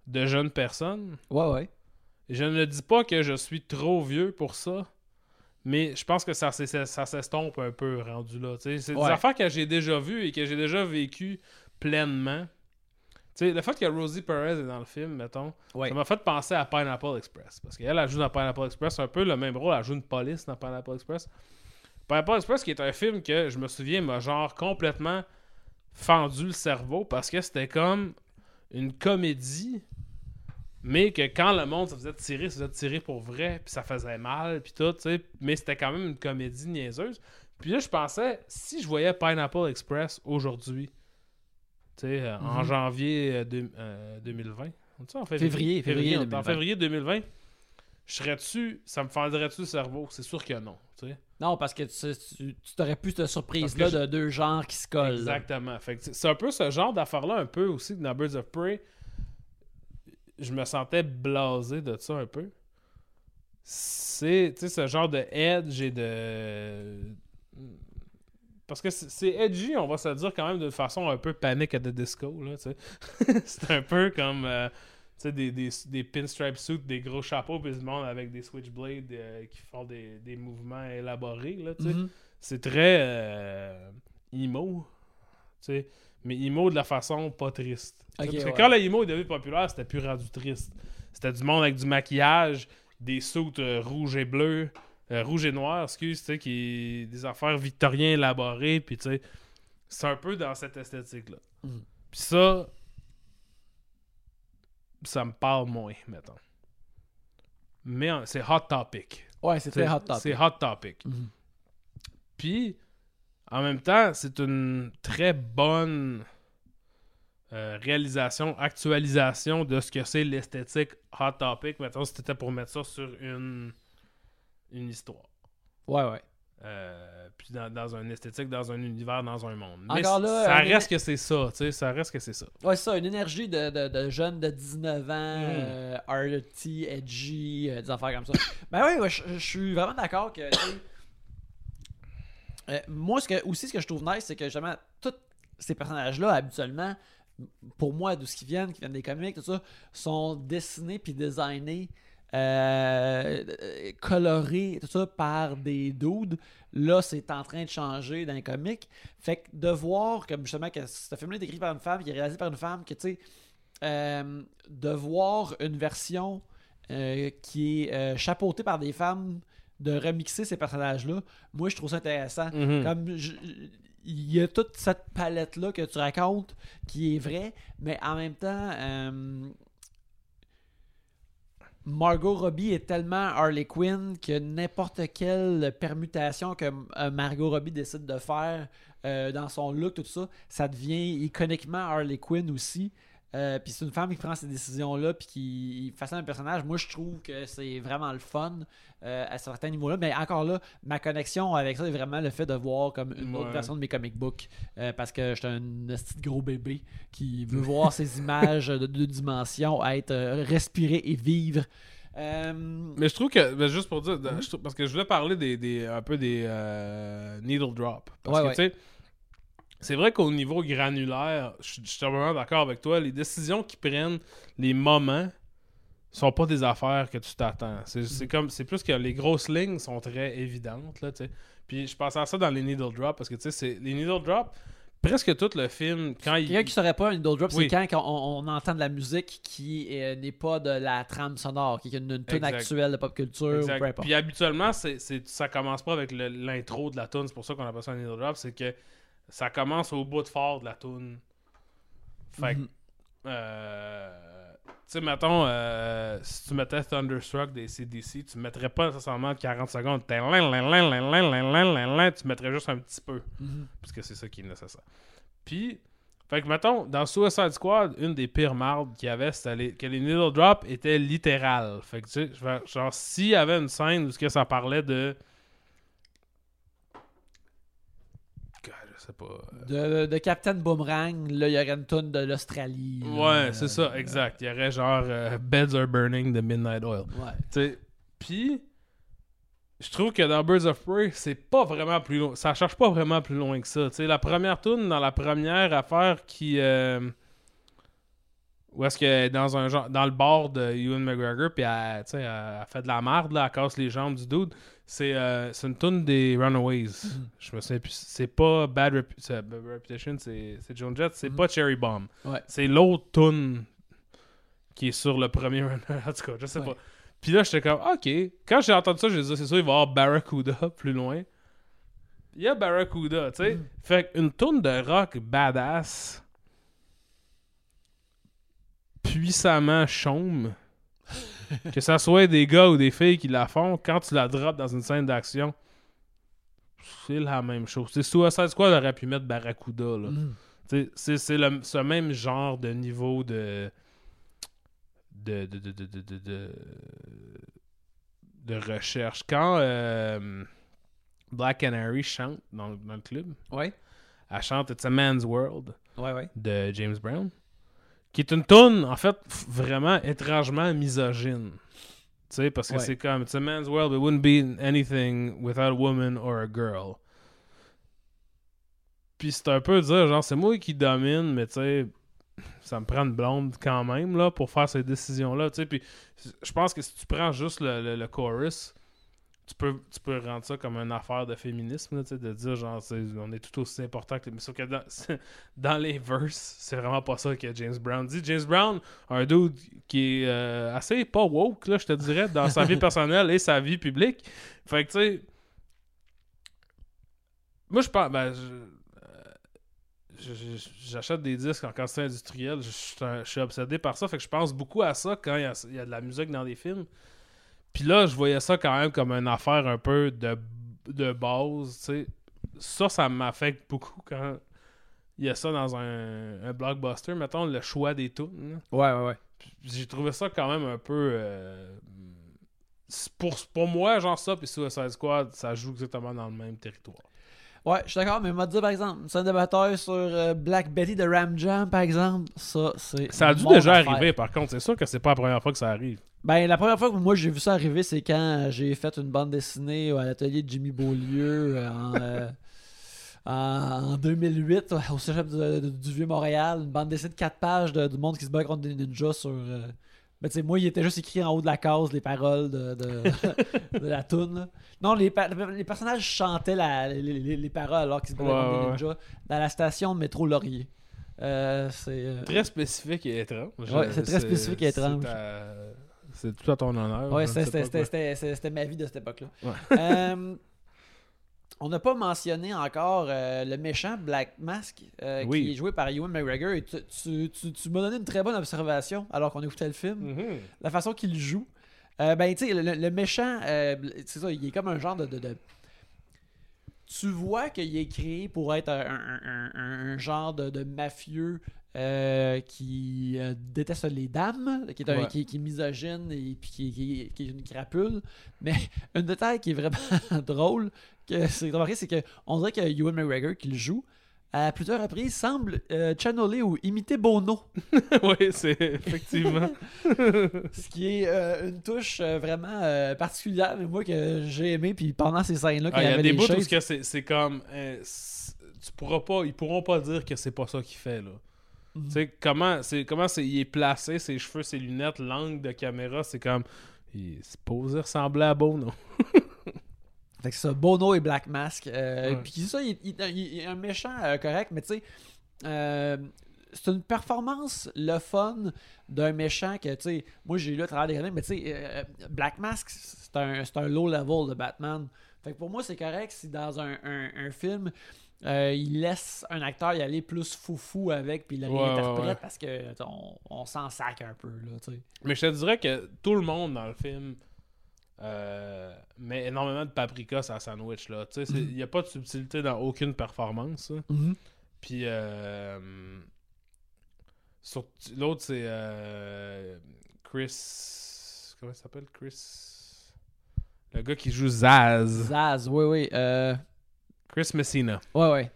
de jeunes personnes Ouais, ouais. Je ne dis pas que je suis trop vieux pour ça, mais je pense que ça, ça, ça s'estompe un peu rendu là. C'est Ouais. des affaires que j'ai déjà vues et que j'ai déjà vécues pleinement. Tu sais, le fait que Rosie Perez est dans le film, mettons, Ouais. ça m'a fait penser à Pineapple Express. Parce qu'elle, elle joue dans Pineapple Express un peu le même rôle. Elle joue une police dans Pineapple Express. Pineapple Express, qui est un film que je me souviens, m'a genre complètement fendu le cerveau parce que c'était comme une comédie, mais que quand le monde se faisait tirer, se faisait tirer pour vrai, puis ça faisait mal, puis tout, tu sais. Mais c'était quand même une comédie niaiseuse. Puis là, je pensais, si je voyais Pineapple Express aujourd'hui, tu sais, euh, en Mhm. janvier euh, deux- euh, 2020, on dit ça en Février, février on est en 2020. février 2020, je serais-tu, ça me fendrait-tu le cerveau? C'est sûr que non, tu sais. Non, parce que tu t'aurais plus cette surprise-là de deux genres qui se collent. Exactement. C'est- c'est un peu ce genre d'affaire-là, un peu aussi, que dans Birds of Prey. Je me sentais blasé de ça un peu. C'est, tu sais, ce genre de edge et de. Parce que c'est edgy, on va se dire quand même de façon un peu panic at the disco, là, tu sais. [LAUGHS] c'est un peu comme, euh, tu sais, des, des, des pinstripe suits, des gros chapeaux, puis du monde avec des switchblades euh, qui font des, des mouvements élaborés, là, tu sais Mhm. c'est très euh, emo, tu sais, mais emo de la façon pas triste. Parce que ouais. quand le emo est devenu populaire, c'était plus rendu triste. C'était du monde avec du maquillage, des soutes euh, rouges et bleus, euh, rouge et noir, excuse, tu sais, qui des affaires victoriens élaborées, puis tu sais, c'est un peu dans cette esthétique-là. Mhm. Puis ça, ça me parle moins, mettons. Mais en- c'est hot topic. Ouais, c'est très hot topic. C'est hot topic. Mhm. Puis, en même temps, c'est une très bonne euh, réalisation, actualisation de ce que c'est l'esthétique hot topic. Si c'était pour mettre ça sur une, une histoire. Ouais, ouais. Euh, puis dans, dans un esthétique, dans un univers, dans un monde. Mais Encore là, ça reste que c'est ça, tu sais, ça reste que c'est ça. Ouais, c'est ça, une énergie de, de, de jeunes de 19 ans, Mm. euh, arty, edgy, euh, des affaires comme ça. [COUGHS] ben oui, ouais, je suis vraiment d'accord que. Euh, moi, ce que, aussi, ce que je trouve nice, c'est que justement, tous ces personnages-là, habituellement, pour moi, d'où ce qu'ils viennent, qui viennent des comics, tout ça, sont dessinés puis designés, euh, colorés, tout ça, par des dudes. Là, c'est en train de changer dans les comics. Fait que de voir, comme justement, que ce film-là est écrit par une femme, qui est réalisé par une femme, que tu sais, euh, de voir une version qui est chapeautée par des femmes, de remixer ces personnages-là, moi, je trouve ça intéressant. Mhm. Comme je- il y a toute cette palette-là que tu racontes qui est vraie, mais en même temps, euh, Margot Robbie est tellement Harley Quinn que n'importe quelle permutation que euh, Margot Robbie décide de faire euh, dans son look, tout ça, ça devient iconiquement Harley Quinn aussi. Euh, puis c'est une femme qui prend ces décisions-là puis qui façonne un personnage. Moi, je trouve que c'est vraiment le fun euh, à certains niveaux-là. Mais encore là, ma connexion avec ça est vraiment le fait de voir comme une autre version de mes comic books euh, parce que j'étais un petit gros bébé qui veut voir ces [LAUGHS] images de deux dimensions être euh, respirer et vivre. Euh, Mais je trouve que, juste pour dire, je trouve- parce que je voulais parler des, des- un peu des needle drop. Parce Ouais, que, ouais. tu sais, c'est vrai qu'au niveau granulaire, je suis- vraiment d'accord avec toi, les décisions qu'ils prennent, les moments, sont pas des affaires que tu t'attends. C'est Mhm. comme, c'est plus que les grosses lignes sont très évidentes, là. Puis je pensais à ça dans les needle drop, parce que, tu sais, les needle drop, presque tout le film, quand il... Quelqu'un qui saurait pas un needle drop, Oui. c'est quand on, on entend de la musique qui euh, n'est pas de la trame sonore, qui est une, une tune actuelle de pop culture ou peu importe. Puis habituellement, c'est, ça commence pas avec l'intro de la tune. C'est pour ça qu'on appelle ça un needle drop. C'est que ça commence au bout de fort de la tune. Fait que, Mhm. euh, tu sais, mettons, euh, si tu mettais Thunderstruck des CDC, tu mettrais pas nécessairement 40 secondes. Tu mettrais juste un petit peu. Mhm. Parce que c'est ça qui est nécessaire. Puis, fait que mettons, dans Suicide Squad, une des pires mardes qu'il y avait, c'était que les needle drop étaient littérales. Fait que tu sais, genre, s'il y avait une scène où que ça parlait de. God, je sais pas. euh, De, de Captain Boomerang, là, il y aurait une tune de l'Australie. Ouais, c'est ça, exact. Il y aurait genre euh, Beds Are Burning de Midnight Oil. Ouais. Puis, je trouve que dans Birds of Prey, c'est pas vraiment plus loin. Ça cherche pas vraiment plus loin que ça. Tu sais, la première tune dans la première affaire qui. euh, où est-ce que dans un genre dans le bar de Ewan McGregor puis elle, elle, elle fait de la merde là, elle casse les jambes du dude. C'est euh, c'est une tune des Runaways. Je me souviens plus. C'est pas Bad, c'est Bad Reputation, c'est Joan Jett. C'est Mhm. pas Cherry Bomb. Ouais. C'est l'autre tune qui est sur le premier [LAUGHS] Runner. En tout cas, je sais Ouais. pas. Puis là, j'étais comme, ok. Quand j'ai entendu ça, j'ai dit, c'est sûr, il va y avoir Barracuda [LAUGHS] plus loin. Il y a Barracuda, tu sais. Mhm. Fait qu'une tune de rock badass, puissamment chaume, [LAUGHS] que ça soit des gars ou des filles qui la font, quand tu la drops dans une scène d'action, c'est la même chose. C'est Suicide Squad aurait pu mettre Barracuda, là. T'sais, C'est c'est le- ce même genre de niveau de. de. de. de. de. de. de, de- de recherche. Quand euh, Black Canary chante dans, dans le club, Ouais. elle chante It's a Man's World Ouais, ouais. de James Brown, qui est une tune en fait vraiment étrangement misogyne. Tu sais, parce que Ouais. c'est comme It's a man's world, it wouldn't be anything without a woman or a girl. Puis c'est un peu dire, genre, c'est moi qui domine, mais tu sais, ça me prend une blonde quand même, là, pour faire ces décisions-là, tu sais. Puis je pense que si tu prends juste le, le- le chorus, tu peux, tu peux rendre ça comme une affaire de féminisme, là, de dire, genre, on est tout aussi important que les... Mais sauf que dans, [LAUGHS] dans les verses, c'est vraiment pas ça que James Brown dit. James Brown, un dude qui est euh, assez pas woke, là, je te dirais, dans sa vie [LAUGHS] personnelle et sa vie publique. Fait que, tu sais, moi, je pense, ben, euh, j'achète des disques en quantité industrielle. Je, suis obsédé par ça. Fait que je pense beaucoup à ça quand il y y a de la musique dans des films. Puis là, je voyais ça quand même comme une affaire un peu de, de base. tu sais. Ça, ça m'affecte beaucoup quand il y a ça dans un, un blockbuster. Mettons le choix des tunes. Ouais, ouais, ouais. J'ai trouvé ça quand même un peu. euh, pour, pour moi, genre ça, puis Suicide Squad, ça joue exactement dans le même territoire. Ouais, je suis d'accord, mais m'a dit par exemple, une scène de bataille sur euh, Black Betty de Ram Jam, par exemple, ça, c'est. Ça a dû déjà affaire. arriver, par contre. C'est sûr que c'est pas la première fois que ça arrive. Ben, la première fois que moi j'ai vu ça arriver, c'est quand j'ai fait une bande dessinée à l'atelier de Jimmy Beaulieu euh, en, euh, [LAUGHS] en, en 2008 au cégep du, du- du Vieux-Montréal. Une bande dessinée de 4 pages de, du monde qui se bat contre des ninjas sur. euh, Ben, tu sais, moi, il était juste écrit en haut de la case les paroles de, de, [LAUGHS] de la toune. Non, les, les personnages chantaient la- les, les- les paroles alors qu'ils se battaient Ouais, contre des ninjas dans la station de métro Laurier. Euh, c'est. euh, Très spécifique et étrange. Ouais, c'est très spécifique et étrange. C'est tout à ton honneur. Ouais, c'était- ma vie de cette époque-là. Ouais. [LAUGHS] Euh, on n'a pas mentionné encore euh, le méchant Black Mask euh, Oui. qui est joué par Ewan McGregor. Et tu tu- tu- tu m'as donné une très bonne observation alors qu'on écoutait le film. Mhm. La façon qu'il joue. Ben, tu sais, le, le méchant, c'est ça, il est comme un genre de. de- de- Tu vois qu'il est créé pour être un, un- un- un- un genre de, de mafieux euh, qui euh, déteste les dames, qui est, un- Ouais. qui, qui est misogyne et puis qui, qui- qui est une crapule. Mais [LAUGHS] un détail qui est vraiment [LAUGHS] drôle, que c'est c'est que on dirait que Ewan McGregor qui le joue, à plusieurs reprises, semble euh, channeler ou imiter Bono. [LAUGHS] oui, c'est effectivement. Ce qui est euh, une touche euh, vraiment particulière, mais moi que j'ai aimé. Puis pendant ces scènes-là, quand Ah, il y avait des bouts où chaises- ce que c'est comme. c'est- tu pourras pas, ils pourront pas dire que c'est pas ça qu'il fait là. Tu sais comment c'est comment c'est il est placé, ses cheveux, ses lunettes, l'angle de caméra, c'est comme il est supposé ressembler à Bono. [LAUGHS] Fait que c'est ça, Bono et Black Mask. euh, Ouais. Puis ça, il, il- il est un méchant euh, correct, mais tu sais, euh, c'est une performance, le fun d'un méchant que, tu sais, moi j'ai lu à travers des années, mais tu sais, euh, Black Mask, c'est un, un low level de Batman. Fait que pour moi, c'est correct si dans un, un- un film, euh, il laisse un acteur y aller plus foufou avec, puis il le Ouais, réinterprète ouais. parce que on, on s'en sac un peu, là. Mais je te dirais que tout le monde dans le film euh, met énormément de paprika sur la sandwich il n'y a pas de subtilité dans aucune performance. là. Puis euh, l'autre c'est euh, Chris. Comment il s'appelle? Chris Le gars qui joue Zaz. Zaz, oui, oui. Chris Messina. ouais, ouais.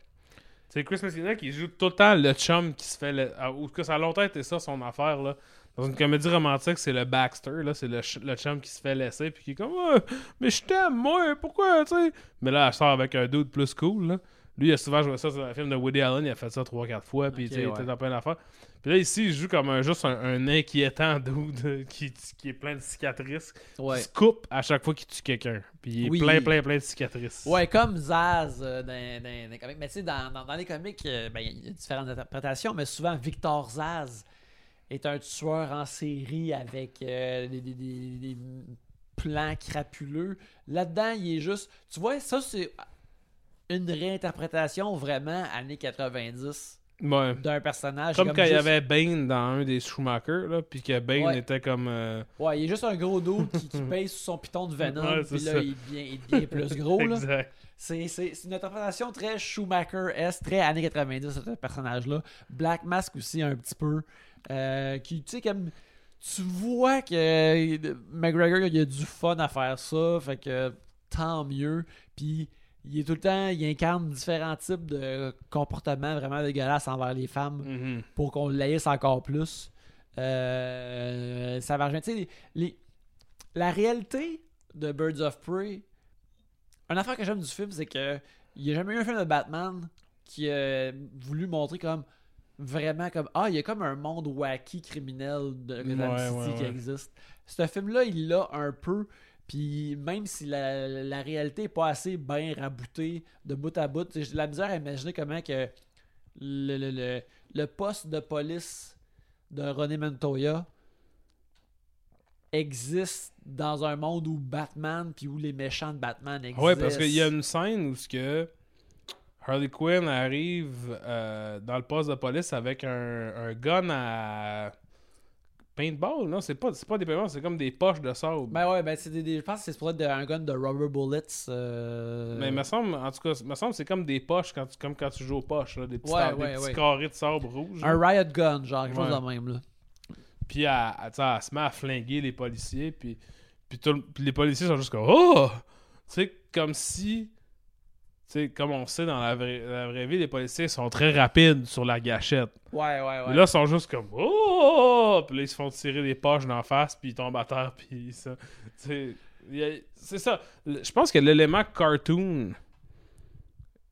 C'est Chris Messina qui joue tout le temps le chum qui se fait. Le... Ou que ça a longtemps été ça son affaire. là. Dans une comédie romantique, c'est le Baxter. là C'est le, ch- le chum qui se fait laisser. Puis qui est comme Ouais, Mais je t'aime, moi, pourquoi tu sais? Mais là, elle sort avec un dude plus cool. Là. Lui, il a souvent joué ça dans un film de Woody Allen. Il a fait ça 3-4 fois. Puis Ok, tu sais, il ouais. était dans plein d'affaires. Puis là, ici, il joue comme un, juste un, un inquiétant [LAUGHS] dude qui, qui est plein de cicatrices. Ouais. Qui se coupe à chaque fois qu'il tue quelqu'un. Puis il est Oui. plein, plein, plein de cicatrices. Ouais, comme Zaz euh, dans, dans- dans les comics. Mais tu sais, dans, dans- dans les comics, euh, ben, il y a différentes interprétations, mais souvent Victor Zaz est un tueur en série avec euh, des, des- des- des plans crapuleux. Là-dedans, il est juste. Tu vois, ça, c'est une réinterprétation vraiment années 90 Ouais. d'un personnage. Comme, quand il y avait Bane dans un des Schumacher, là, puis que Bane Ouais. était comme. euh, Ouais, il est juste un gros dos qui, qui [LAUGHS] pèse sous son piton de Venom, Ouais, puis là, il devient, il devient plus gros. C'est, une interprétation très Schumacher-esque, très années 90, ce personnage-là. Black Mask aussi, un petit peu. Euh, qui, tu sais, comme. Tu vois que euh, McGregor, il a du fun à faire ça, fait que tant mieux. Puis, il est tout le temps, il incarne différents types de comportements vraiment dégueulasses envers les femmes Mhm. pour qu'on le laisse encore plus. Euh, ça va rejoindre. Les- les- la réalité de Birds of Prey, une affaire que j'aime du film, c'est que il n'y a jamais eu un film de Batman qui a voulu montrer comme vraiment comme ah il y a comme un monde wacky criminel de Gotham Ouais, City ouais, qui existe. Ce film-là, il l'a un peu. Puis même si la, la réalité est pas assez bien raboutée de bout à bout, j'ai de la misère à imaginer comment que le, le, le, le poste de police de René Montoya existe dans un monde où Batman puis où les méchants de Batman existent. Ouais, parce qu'il y a une scène où ce que. Harley Quinn arrive euh, dans le poste de police avec un, un gun à paintball, non? C'est pas, c'est pas des paintballs, c'est comme des poches de sable. Ben ouais, ben c'est des, des- je pense que c'est pour être de- un gun de rubber bullets. euh, Mais me semble, en tout cas, me semble c'est comme des poches, quand tu, comme quand tu joues aux poches, là, des petits, Ouais, des ouais, petits ouais. carrés de sable rouge. Un riot gun, genre, quelque chose de même, là. Puis elle, elle, elle se met à flinguer les policiers, puis, puis, tout puis les policiers sont juste comme Oh! Tu sais, comme si. Tu sais, comme on sait dans la vraie, la vraie vie, les policiers sont très rapides sur la gâchette. Ouais, ouais, Mais là, ils sont juste comme Oh! Puis là, ils se font tirer des poches d'en face, puis ils tombent à terre, [LAUGHS] puis ça. C'est ça. Je pense que l'élément cartoon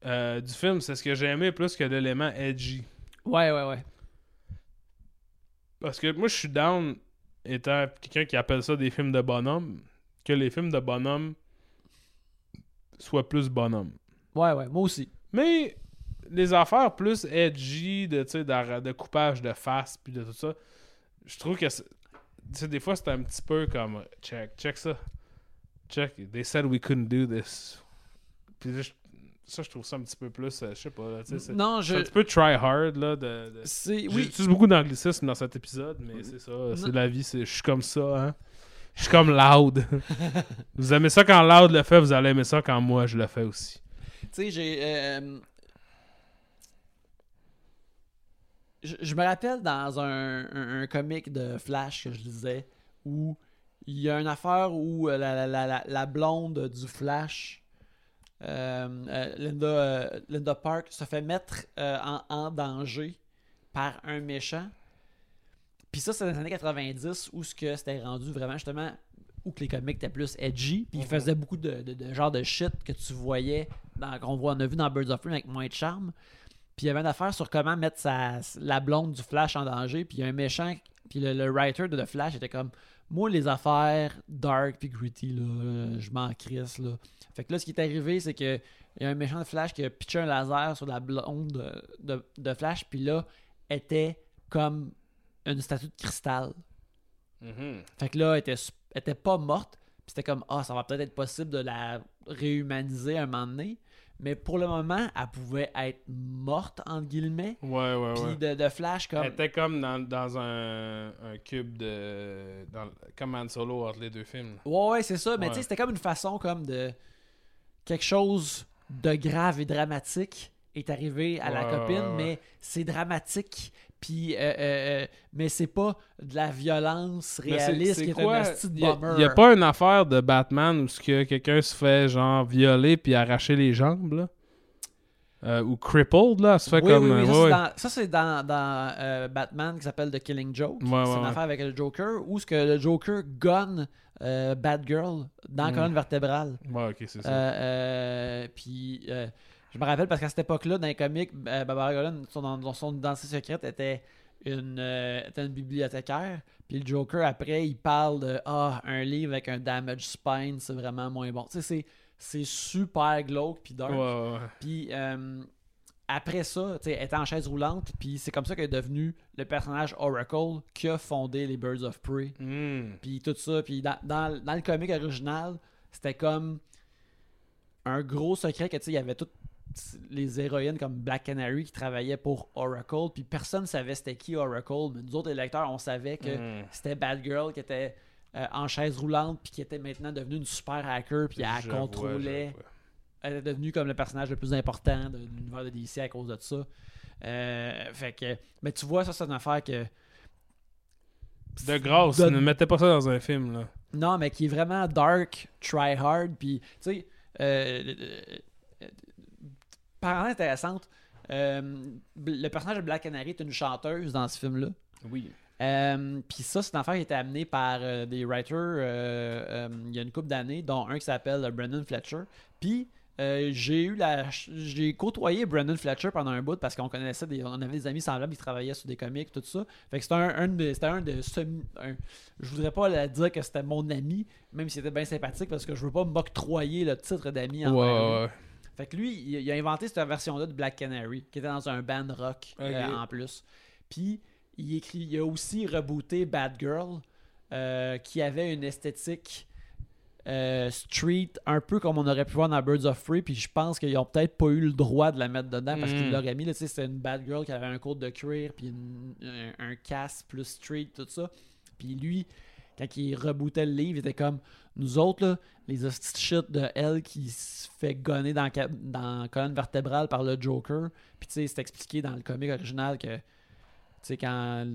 euh, du film, c'est ce que j'ai aimé plus que l'élément edgy. Ouais, ouais, ouais. Parce que moi, je suis down, étant quelqu'un qui appelle ça des films de bonhomme, que les films de bonhomme soient plus bonhomme. Ouais, ouais, moi aussi. Mais les affaires plus edgy, de, d'ar- de coupage de face, puis de tout ça, je trouve que, des fois, c'est un petit peu comme, check, check ça. Check, they said we couldn't do this. Puis là, je- ça, je trouve ça un petit peu plus, euh, je sais pas, là, Non, je. un petit peu try hard, là, de... de-. Oui. J'utilise beaucoup d'anglicisme dans cet épisode, mais c'est ça, c'est la vie, c'est je suis comme ça, hein. Je suis comme loud. [LAUGHS] vous aimez ça quand loud le fait, vous allez aimer ça quand moi je le fais aussi. Tu sais, j'ai. euh, Je, me rappelle dans un, un, comic de Flash que je lisais où il y a une affaire où euh, la, la, la, blonde du Flash, euh, Linda, Linda Park, se fait mettre en, en danger par un méchant. Puis ça, c'est dans les années 90 où ce que c'était rendu vraiment justement où que les comics étaient plus edgy, puis ils Mhm. faisaient beaucoup de, de, de genre de shit que tu voyais qu'on voit on a vu dans Birds of Prey avec moins de charme. Puis il y avait une affaire sur comment mettre sa, la blonde du Flash en danger, puis il y a un méchant puis le, le writer de The Flash était comme moi les affaires dark puis gritty là, euh, je m'en crisse là. Fait que là ce qui est arrivé c'est que il y a un méchant de Flash qui a pitché un laser sur la blonde de, de, de Flash puis là était comme une statue de cristal. Fait que là, elle était, était pas morte. Puis c'était comme, ah, ça va peut-être être possible de la réhumaniser un moment donné. Mais pour le moment, elle pouvait être morte, entre guillemets. Ouais, ouais, Puis ouais. de, de Flash, comme. Elle était comme dans, dans un, un cube de. Dans, comme Han Solo entre les deux films. Ouais, ouais, c'est ça. Mais tu sais, c'était comme une façon comme de. Quelque chose de grave et dramatique est arrivé à la copine, mais c'est dramatique. Puis, euh, euh, euh, mais c'est pas de la violence c'est- réaliste c'est qui quoi? Il y a- pas une affaire de Batman où ce que quelqu'un se fait genre violer puis arracher les jambes là? Euh, ou crippled là, se fait Oui, comme oui, oui, euh, ça, c'est dans, ça, c'est dans, dans, Batman qui s'appelle The Killing Joke. Ouais, c'est une ouais. affaire avec le Joker où ce que le Joker euh, Batgirl dans la Mm. colonne vertébrale. Ouais, ok, c'est ça. Puis je me rappelle parce qu'à cette époque-là, dans les comics, euh, Barbara Gordon, son, son, identité secrète était une, euh, était une bibliothécaire. Puis le Joker, après, il parle de Ah, un livre avec un damage spine, c'est vraiment moins bon. Tu sais, c'est- c'est super glauque puis dark. Puis euh, après ça, tu sais, elle était en chaise roulante, puis c'est comme ça qu'elle est devenu le personnage Oracle qui a fondé les Birds of Prey. Hmm. Puis tout ça, puis dans, dans, dans le comic original, c'était comme un gros secret que tu sais, il y avait toutes les héroïnes comme Black Canary qui travaillaient pour Oracle, puis personne savait c'était qui Oracle, mais nous autres les lecteurs, on savait que Hmm. c'était Batgirl qui était euh, en chaise roulante puis qui était maintenant devenue une super hacker puis elle Je contrôlait vois. elle est devenue comme le personnage le plus important de l'univers de DC à cause de ça. Euh, fait que, mais tu vois, ça, c'est une affaire que. De grâce, De- ne mettez pas ça dans un film là. Non, mais qui est vraiment dark, try hard. Puis, tu sais, euh, parlant intéressante, euh, le personnage de Black Canary est une chanteuse dans ce film-là. Oui. Euh, Puis ça, c'est une affaire qui a été amenée par euh, des writers il y a une couple d'années, dont un qui s'appelle Brendan Fletcher. Puis j'ai eu la, j'ai côtoyé Brendan Fletcher pendant un bout parce qu'on connaissait des, on avait des amis semblables qui travaillaient sur des comics tout ça. Fait que c'était un, un de, c'était un de semi, un- je voudrais pas la dire que c'était mon ami, même s'il était bien sympathique parce que je veux pas m'octroyer le titre d'ami en ouais. Fait que lui, il, il a inventé cette version-là de Black Canary, qui était dans un band rock euh, en plus. Puis, il, écrit, il a aussi rebooté Bad Girl, euh, qui avait une esthétique euh, street, un peu comme on aurait pu voir dans Birds of Prey, puis je pense qu'ils ont peut-être pas eu le droit de la mettre dedans parce qu'ils Mm. l'auraient mis. C'était une bad girl qui avait un côte de cuir, puis une- un, un casque plus street, tout ça. Puis lui, quand il rebootait le livre, il était comme nous autres, là, les hosties shit de elle qui se fait gonner dans, la ca- dans la colonne vertébrale par le Joker. Puis tu sais, c'est expliqué dans le comic original que tu sais, quand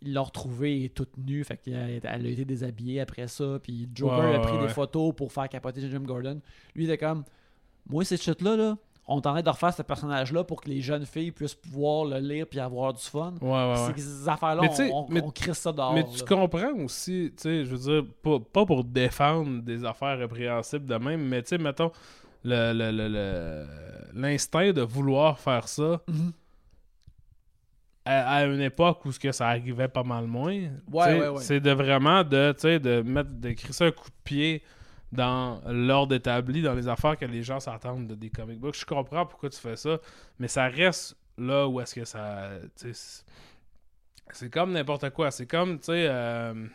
ils l'ont retrouvée elle est toute nue, fait qu'elle elle a été déshabillée après ça. Puis Joker Ouais, a pris ouais, des photos pour faire capoter Jim Gordon. Lui, il était comme Moi, cette shit-là, là, on t'en de refaire ce personnage-là pour que les jeunes filles puissent pouvoir le lire puis avoir du fun. Ouais, ouais, C'est ouais. que ces affaires-là, on, on, mais- on crisse ça dehors. Mais tu là. comprends aussi, tu sais, je veux dire, pas, pas pour défendre des affaires répréhensibles de même, mais tu sais, mettons, le- le- le- le- l'instinct de vouloir faire ça Mhm. à, à une époque où ce que ça arrivait pas mal moins, tu Ouais, sais, ouais, ouais. c'est de vraiment de, de mettre, de crisser un coup de pied dans l'ordre établi, dans les affaires que les gens s'attendent de des comic books. Je comprends pourquoi tu fais ça, mais ça reste là où est-ce que ça, c'est- comme n'importe quoi. C'est comme, tu sais, euh,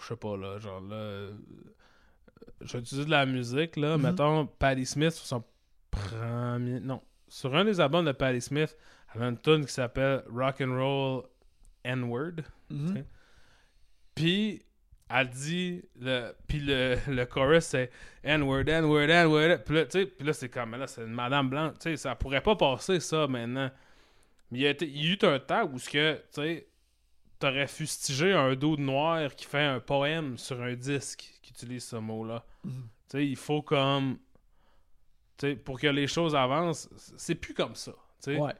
je sais pas, là, genre, là, je vais utiliser de la musique, là, Mhm. mettons, Patti Smith, sur son premier, non, sur un des albums de Patti Smith, elle a une tune qui s'appelle Rock and Roll N-Word. Mhm. sais. Puis elle dit le puis le, le chorus c'est N-word N-word N-word. Puis là, tu sais, puis là c'est comme là c'est une madame blanche, tu sais, ça pourrait pas passer ça maintenant. Mais il y a, il y a eu un temps où ce que tu sais t'aurais fustigé un dos de noir qui fait un poème sur un disque qui utilise ce mot-là. Mhm. Tu sais, il faut comme tu sais pour que les choses avancent, c'est plus comme ça, tu sais Ouais.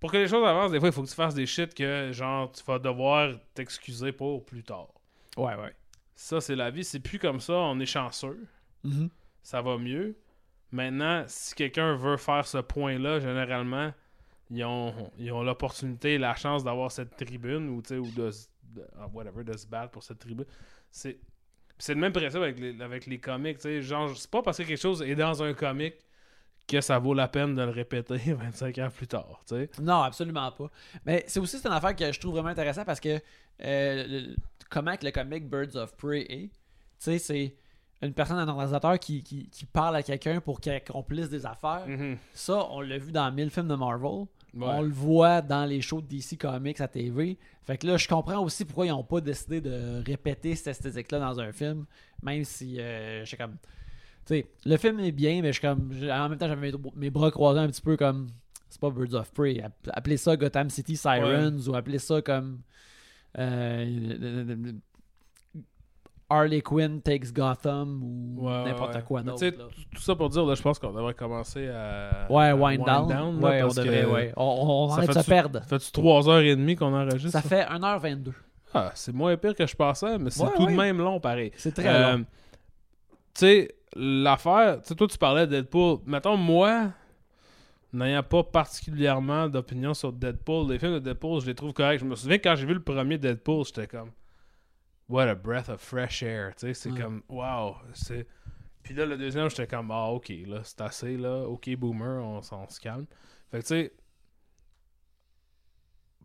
pour que les choses avancent, des fois, il faut que tu fasses des shit que, genre, tu vas devoir t'excuser pour plus tard. Ouais, ouais. Ça, c'est la vie. C'est plus comme ça. On est chanceux. Mhm. Ça va mieux. Maintenant, si quelqu'un veut faire ce point-là, généralement, ils ont ils ont l'opportunité et la chance d'avoir cette tribune ou, ou de, ah, whatever, de se battre pour cette tribune. C'est le même principe avec les, avec les comics. Genre, c'est pas parce que quelque chose est dans un comic que ça vaut la peine de le répéter [LAUGHS] 25 ans plus tard. Non, absolument pas. Mais c'est aussi une affaire que je trouve vraiment intéressante parce que euh, le- comment que le comic Birds of Prey est, tu sais, c'est une personne, un organisateur qui, qui, qui parle à quelqu'un pour qu'il accomplisse des affaires. Mhm. Ça, on l'a vu dans mille films de Marvel. Ouais. On le voit dans les shows de DC Comics à TV. Fait que là, je comprends aussi pourquoi ils n'ont pas décidé de répéter cette esthétique-là dans un film, même si euh, je comme. Tu sais, le film est bien, mais je suis comme. En même temps, j'avais mes, mes bras croisés un petit peu comme. C'est pas Birds of Prey. App- Appelez ça Gotham City Sirens ou appelez ça comme. Euh, Harley Quinn takes Gotham ou Ouais, n'importe ouais. quoi d'autre. tout- ça pour dire, là, je pense qu'on devrait commencer à. Ouais, à wind, down. là, ouais, on devrait, ouais. On, ça arrête de fait se tu- perdre. Ça fait-tu 3h30 qu'on enregistre? Ça fait 1h22. Ah, c'est moins pire que je pensais, mais c'est tout de même long, pareil. C'est très Euh, long. Tu sais, l'affaire, tu sais, toi, tu parlais de Deadpool. Mettons, moi, n'ayant pas particulièrement d'opinion sur Deadpool, les films de Deadpool, je les trouve corrects. Je me souviens quand j'ai vu le premier Deadpool, j'étais comme, what a breath of fresh air. Tu sais, c'est Ouais. comme, wow. C'est... Puis là, le deuxième, j'étais comme, ah, ok, là, c'est assez, là. Ok, boomer, on, on se calme. Fait que, tu sais,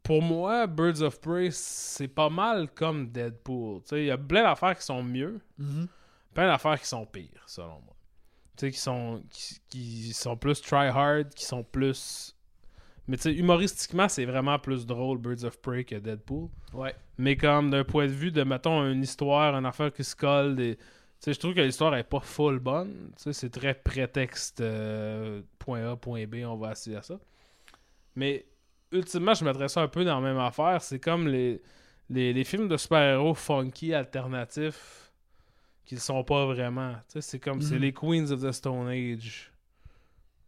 pour moi, Birds of Prey, c'est pas mal comme Deadpool. Tu sais, il y a plein d'affaires qui sont mieux Mhm. plein d'affaires qui sont pires, selon moi. Tu sais, qui sont, qui, qui sont plus try-hard, qui sont plus... Mais tu sais, humoristiquement, c'est vraiment plus drôle Birds of Prey que Deadpool. Ouais. Mais comme d'un point de vue de, mettons, une histoire, une affaire qui se colle, des... tu sais, je trouve que l'histoire est pas full bonne. Tu sais, c'est très prétexte, euh, point A, point B, on va essayer à ça. Mais ultimement, je mettrais ça un peu dans la même affaire. C'est comme les, les, les films de super-héros funky, alternatifs, qu'ils sont pas vraiment. C'est comme, c'est Mhm. les Queens of the Stone Age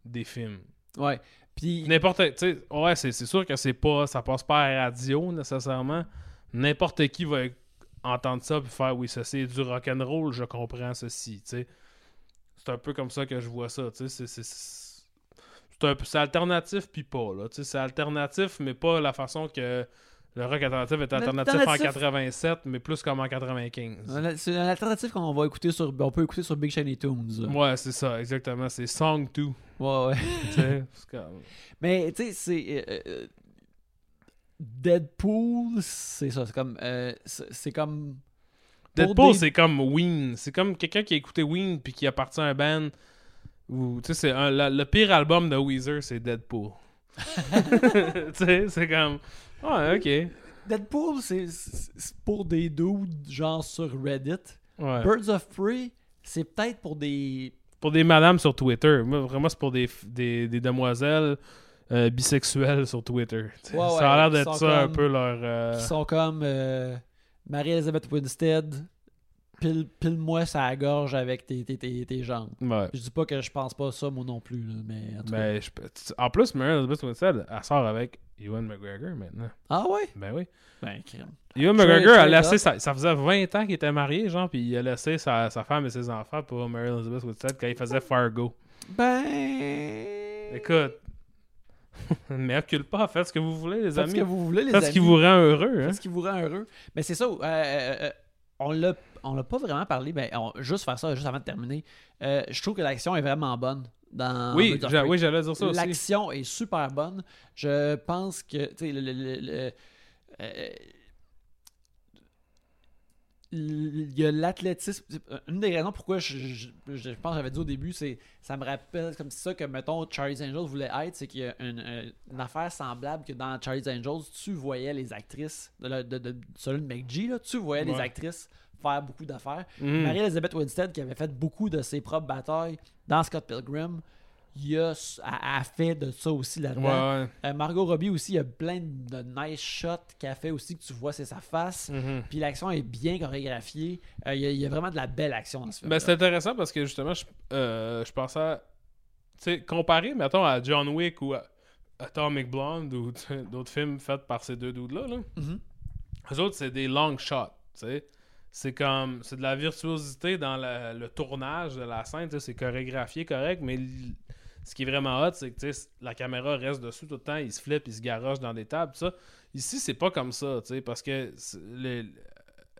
des films. Ouais. Puis, N'importe, tu sais, ouais, c'est sûr que c'est pas, ça passe pas à la radio nécessairement. N'importe qui va entendre ça puis faire, oui, ça c'est du rock'n'roll, je comprends ceci, tu sais. C'est un peu comme ça que je vois ça, tu sais. c'est- alternatif puis pas, là. Tu sais, c'est alternatif, mais pas la façon que le rock alternatif est alternatif en L'alternatif- 87, mais plus comme en 95. un- c'est une alternative qu'on va écouter sur. On peut écouter sur Big Shiny Tunes. Ouais, c'est ça, exactement. C'est Song 2. Ouais, ouais. comme- [LAUGHS] Mais, tu sais, c'est. euh, euh, Deadpool, c'est ça. C'est comme. euh, c'est comme. Deadpool, des- c'est comme Ween. C'est comme quelqu'un qui a écouté Ween puis qui a parti à un band. Ou, tu sais, c'est un- la- le pire album de Weezer, c'est Deadpool. [LAUGHS] [LAUGHS] tu sais, c'est comme. Ouais, ok. Deadpool, c'est pour des dudes genre sur Reddit. Ouais. Birds of Prey, c'est peut-être pour des. Pour des madames sur Twitter. Moi, vraiment, c'est pour des, des, des demoiselles euh, bisexuelles sur Twitter. Ouais, ouais, ça a l'air d'être ça un peu leur. euh, qui sont comme euh, Marie-Elizabeth Winstead, pile, pile-moi sa gorge avec tes, tes, tes, tes jambes. Ouais. Je dis pas que je pense pas ça, moi non plus, là, mais en tout cas. Ben, je en plus, Mary Elizabeth Winstead, elle sort avec Ewan McGregor maintenant. Ah ouais? Ben oui. Ben, crème. Ewan McGregor a laissé sa, ça faisait 20 ans qu'il était marié, genre, puis il a laissé sa, sa femme et ses enfants pour Mary Elizabeth Winstead quand il faisait Fargo. Ben. Écoute, [LAUGHS] mais occupe pas, faites ce que vous voulez, les Faites ce amis. que vous voulez, les Faites amis. ce qui vous rend heureux, hein. Faites ce qui vous rend heureux. Mais c'est ça, euh, euh, euh, on l'a on l'a pas vraiment parlé, mais on- juste faire ça, juste avant de terminer. Euh, je trouve que l'action est vraiment bonne dans Oui, j'allais dire ça aussi. L'action est super bonne. Je pense que, tu sais, le, le- le- le- euh, il y a l'athlétisme. Une des raisons pourquoi je, je- je pense que j'avais dit au début, c'est ça me rappelle comme ça que, mettons, Charlie's Angels voulait être, c'est qu'il y a une, euh, une affaire semblable que dans Charlie's Angels, tu voyais les actrices, de, de, de- celui de McGee, là, tu voyais les actrices faire beaucoup d'affaires. Mhm. Marie-Elizabeth Winstead, qui avait fait beaucoup de ses propres batailles dans Scott Pilgrim, il a, a, a fait de ça aussi là-dedans. ouais. Euh, Margot Robbie aussi, il y a plein de nice shots qu'elle fait aussi que tu vois, c'est sa face. Mhm. Puis l'action est bien chorégraphiée. Euh, il, y a, il y a vraiment de la belle action dans ce film. Ben, c'est intéressant parce que justement, je, euh, je pensais à. Tu sais, comparé, mettons, à John Wick ou à Atomic Blonde ou [LAUGHS] d'autres films faits par ces deux dudes-là, là, Mhm. eux autres, c'est des long shots. Tu sais. C'est comme. C'est de la virtuosité dans le tournage de la scène. C'est chorégraphié correct, mais ce qui est vraiment hot, c'est que la caméra reste dessus tout le temps, il se flippe, il se garoche dans des tables, ça. Ici, c'est pas comme ça, parce que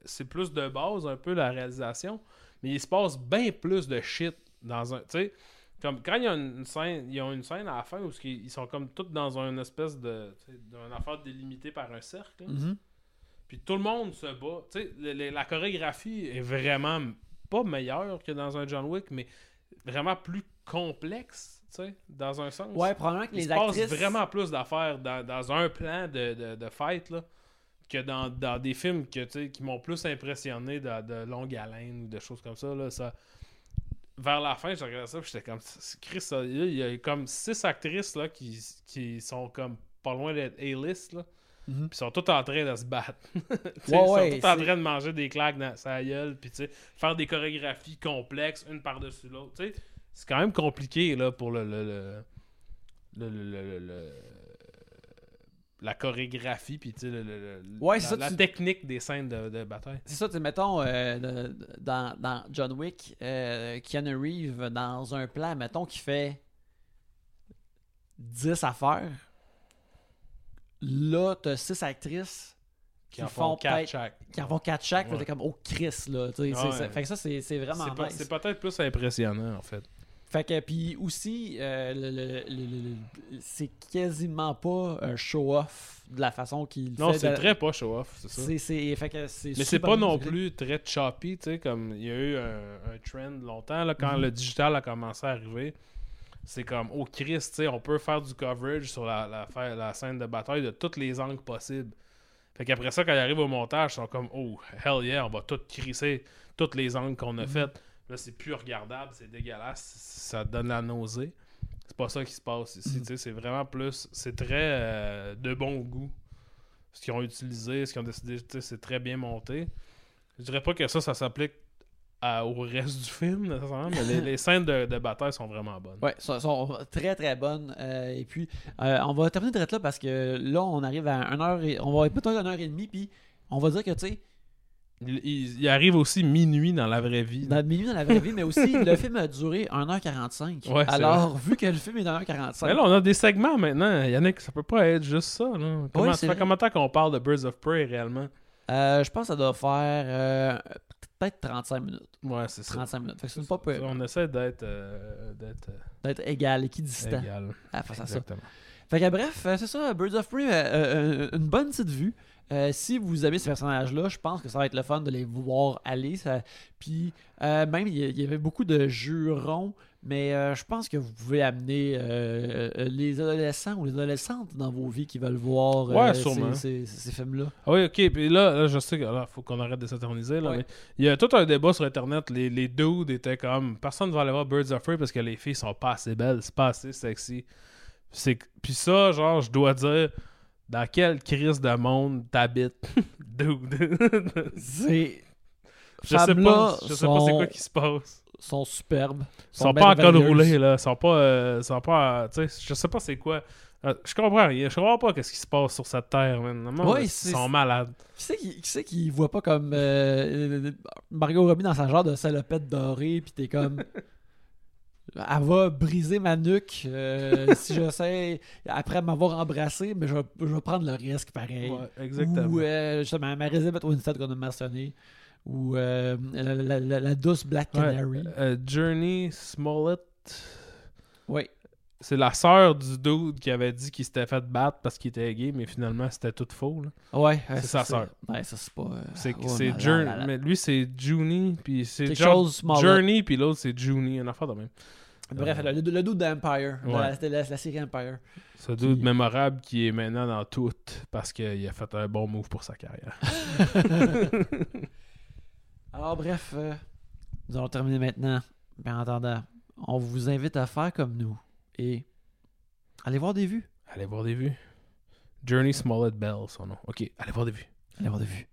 c'est plus de base un peu la réalisation, mais il se passe bien plus de shit dans un. Tu sais, comme quand il y a une scène, ils ont une scène à la fin où ils sont comme tous dans une espèce de. d'une affaire délimitée par un cercle. Puis tout le monde se bat. Tu sais, le- le- la chorégraphie est vraiment pas meilleure que dans un John Wick, mais vraiment plus complexe, tu sais, dans un sens. Ouais, probablement que Il les se passe actrices. vraiment plus d'affaires dans, dans un plan de, de, de fight, là, que dans, dans des films que, tu sais, qui m'ont plus impressionné de, de longue haleine ou de choses comme ça. Là, ça vers la fin, je regardais ça j'étais comme Chris, il y a comme six actrices là, qui, qui sont comme pas loin d'être A-list. là. Mhm. Puis sont toutes en train de se battre. [LAUGHS] Ouais, ils ouais, sont toutes en train de manger des claques dans sa gueule, puis tu sais, faire des chorégraphies complexes, une par-dessus l'autre. Tu sais, c'est quand même compliqué là, pour le, le, le, le- le- la chorégraphie, puis tu sais, le- le- le- Ouais, la, ça, la tu- technique des scènes de, de bataille. C'est ça, tu mettons, euh, de- dans, dans John Wick, euh, Keanu Reeves, dans un plan, mettons, qui fait 10 affaires. Là, t'as 6 actrices qui, Qui en font quatre chaque. qui en font 4 chaque. Ouais. Comme, oh Chris, là. tu c'est- Ouais. c'est- Fait que ça, c'est c'est vraiment C'est nice. C'est peut-être plus impressionnant, en fait. Fait que, puis aussi, euh, le- le- le- le- le- c'est quasiment pas un show-off de la façon qu'il Non, fait. c'est de- très pas show-off, c'est ça. c'est- c'est- fait que c'est Mais c'est pas non plus très choppy, tu sais, comme il y a eu un, un trend longtemps, là, quand Mhm. le digital a commencé à arriver. C'est comme, oh Christ, tu sais, on peut faire du coverage sur la, la, scène de bataille de tous les angles possibles. Fait qu'après ça, quand ils arrivent au montage, ils sont comme, oh, hell yeah, on va tout crisser tous les angles qu'on a Mhm. fait. Là, c'est plus regardable, c'est dégueulasse, ça donne la nausée. C'est pas ça qui se passe ici, tu sais, c'est vraiment plus, c'est très euh, de bon goût. Ce qu'ils ont utilisé, ce qu'ils ont décidé, c'est très bien monté. Je dirais pas que ça, ça s'applique à- au reste du film, nécessairement, mais les, les scènes de, de bataille sont vraiment bonnes. Ouais, sont, sont très très bonnes. Euh, et puis, euh, on va terminer direct là parce que là, on arrive à 1 heure et on va être peut-être 1 heure et demie. Puis, on va dire que, tu sais, Il, il- il arrive aussi minuit dans la vraie vie. dans milieu dans la vraie vie, mais aussi, [LAUGHS] le film a duré 1h45. Ouais, Alors, vu que le film est 1h45, Mais là, on a des segments maintenant. Yannick, ça peut pas être juste ça. Là. Comment, ça fait combien de temps qu'on parle de Birds of Prey réellement? Euh, je pense que ça doit faire euh, peut-être 35 minutes. Ouais, c'est ça. 35 minutes. Fait que c'est pas peu On essaie d'être euh, d'être, euh, d'être égal, équidistant égal. à face à ça. Exactement. Fait que bref, euh, c'est ça, Birds of Prey, euh, une bonne petite vue. Si vous aimez ces personnages-là, je pense que ça va être le fun de les voir aller. Ça... Puis même, il y, il y avait beaucoup de jurons, mais euh, je pense que vous pouvez amener euh, euh, les adolescents ou les adolescentes dans vos vies qui veulent voir Ouais, ces- sûrement. ces, ces films-là. Ah oui, ok. Puis là, là, je sais qu'il faut qu'on arrête de s'éterniser. là, Ouais. mais Il y a tout un débat sur Internet. Les, les dudes étaient comme. Personne ne va aller voir Birds of Prey parce que les filles sont pas assez belles, c'est pas assez sexy. C'est... Puis ça, genre, je dois dire. Dans quelle crise de monde t'habites, [LAUGHS] dude? C'est. je sais pas, je sais pas c'est quoi qui se passe. Sont superbes. Ils sont pas en col roulé, là. Ils sont pas. euh, sont pas. euh, je sais pas c'est quoi. Euh, je comprends rien. Je comprends pas qu'est-ce qui se passe sur cette terre, man. Ouais, ils sont malades. Qui c'est qui, qui qui voit pas comme euh, Margot Robbie dans sa genre de salopette dorée, pis t'es comme. [LAUGHS] Elle va briser ma nuque euh, [LAUGHS] si je sais après m'avoir embrassé, mais je, vais- je vais prendre le risque pareil. Ouais, exactement. Ou euh, justement, Marie-Elisabeth Winstead qu'on a mentionné. Ou euh, la, la- la- la douce Black Canary. euh, Journey Smollett. Oui. C'est la sœur du dude qui avait dit qu'il s'était fait battre parce qu'il était gay, mais finalement c'était tout faux. là. Ouais. C'est sa sœur. Ouais, ça c'est pas. euh, C'est ouais, là, Journey. Mais lui c'est Junie, puis c'est. Journey, puis l'autre c'est Junie, une affaire de même. Bref, Euh, le, le doute d'Empire. Ouais. La, la, la série Empire. Ce dude Qui- mémorable qui est maintenant dans tout parce qu'il a fait un bon move pour sa carrière. [LAUGHS] [LAUGHS] Alors, bref, euh, nous allons terminer maintenant. Mais en attendant, on vous invite à faire comme nous et allez voir des vues. Allez voir des vues. Journey Smollett Bell, son nom. Ok, allez voir des vues. Allez voir des vues.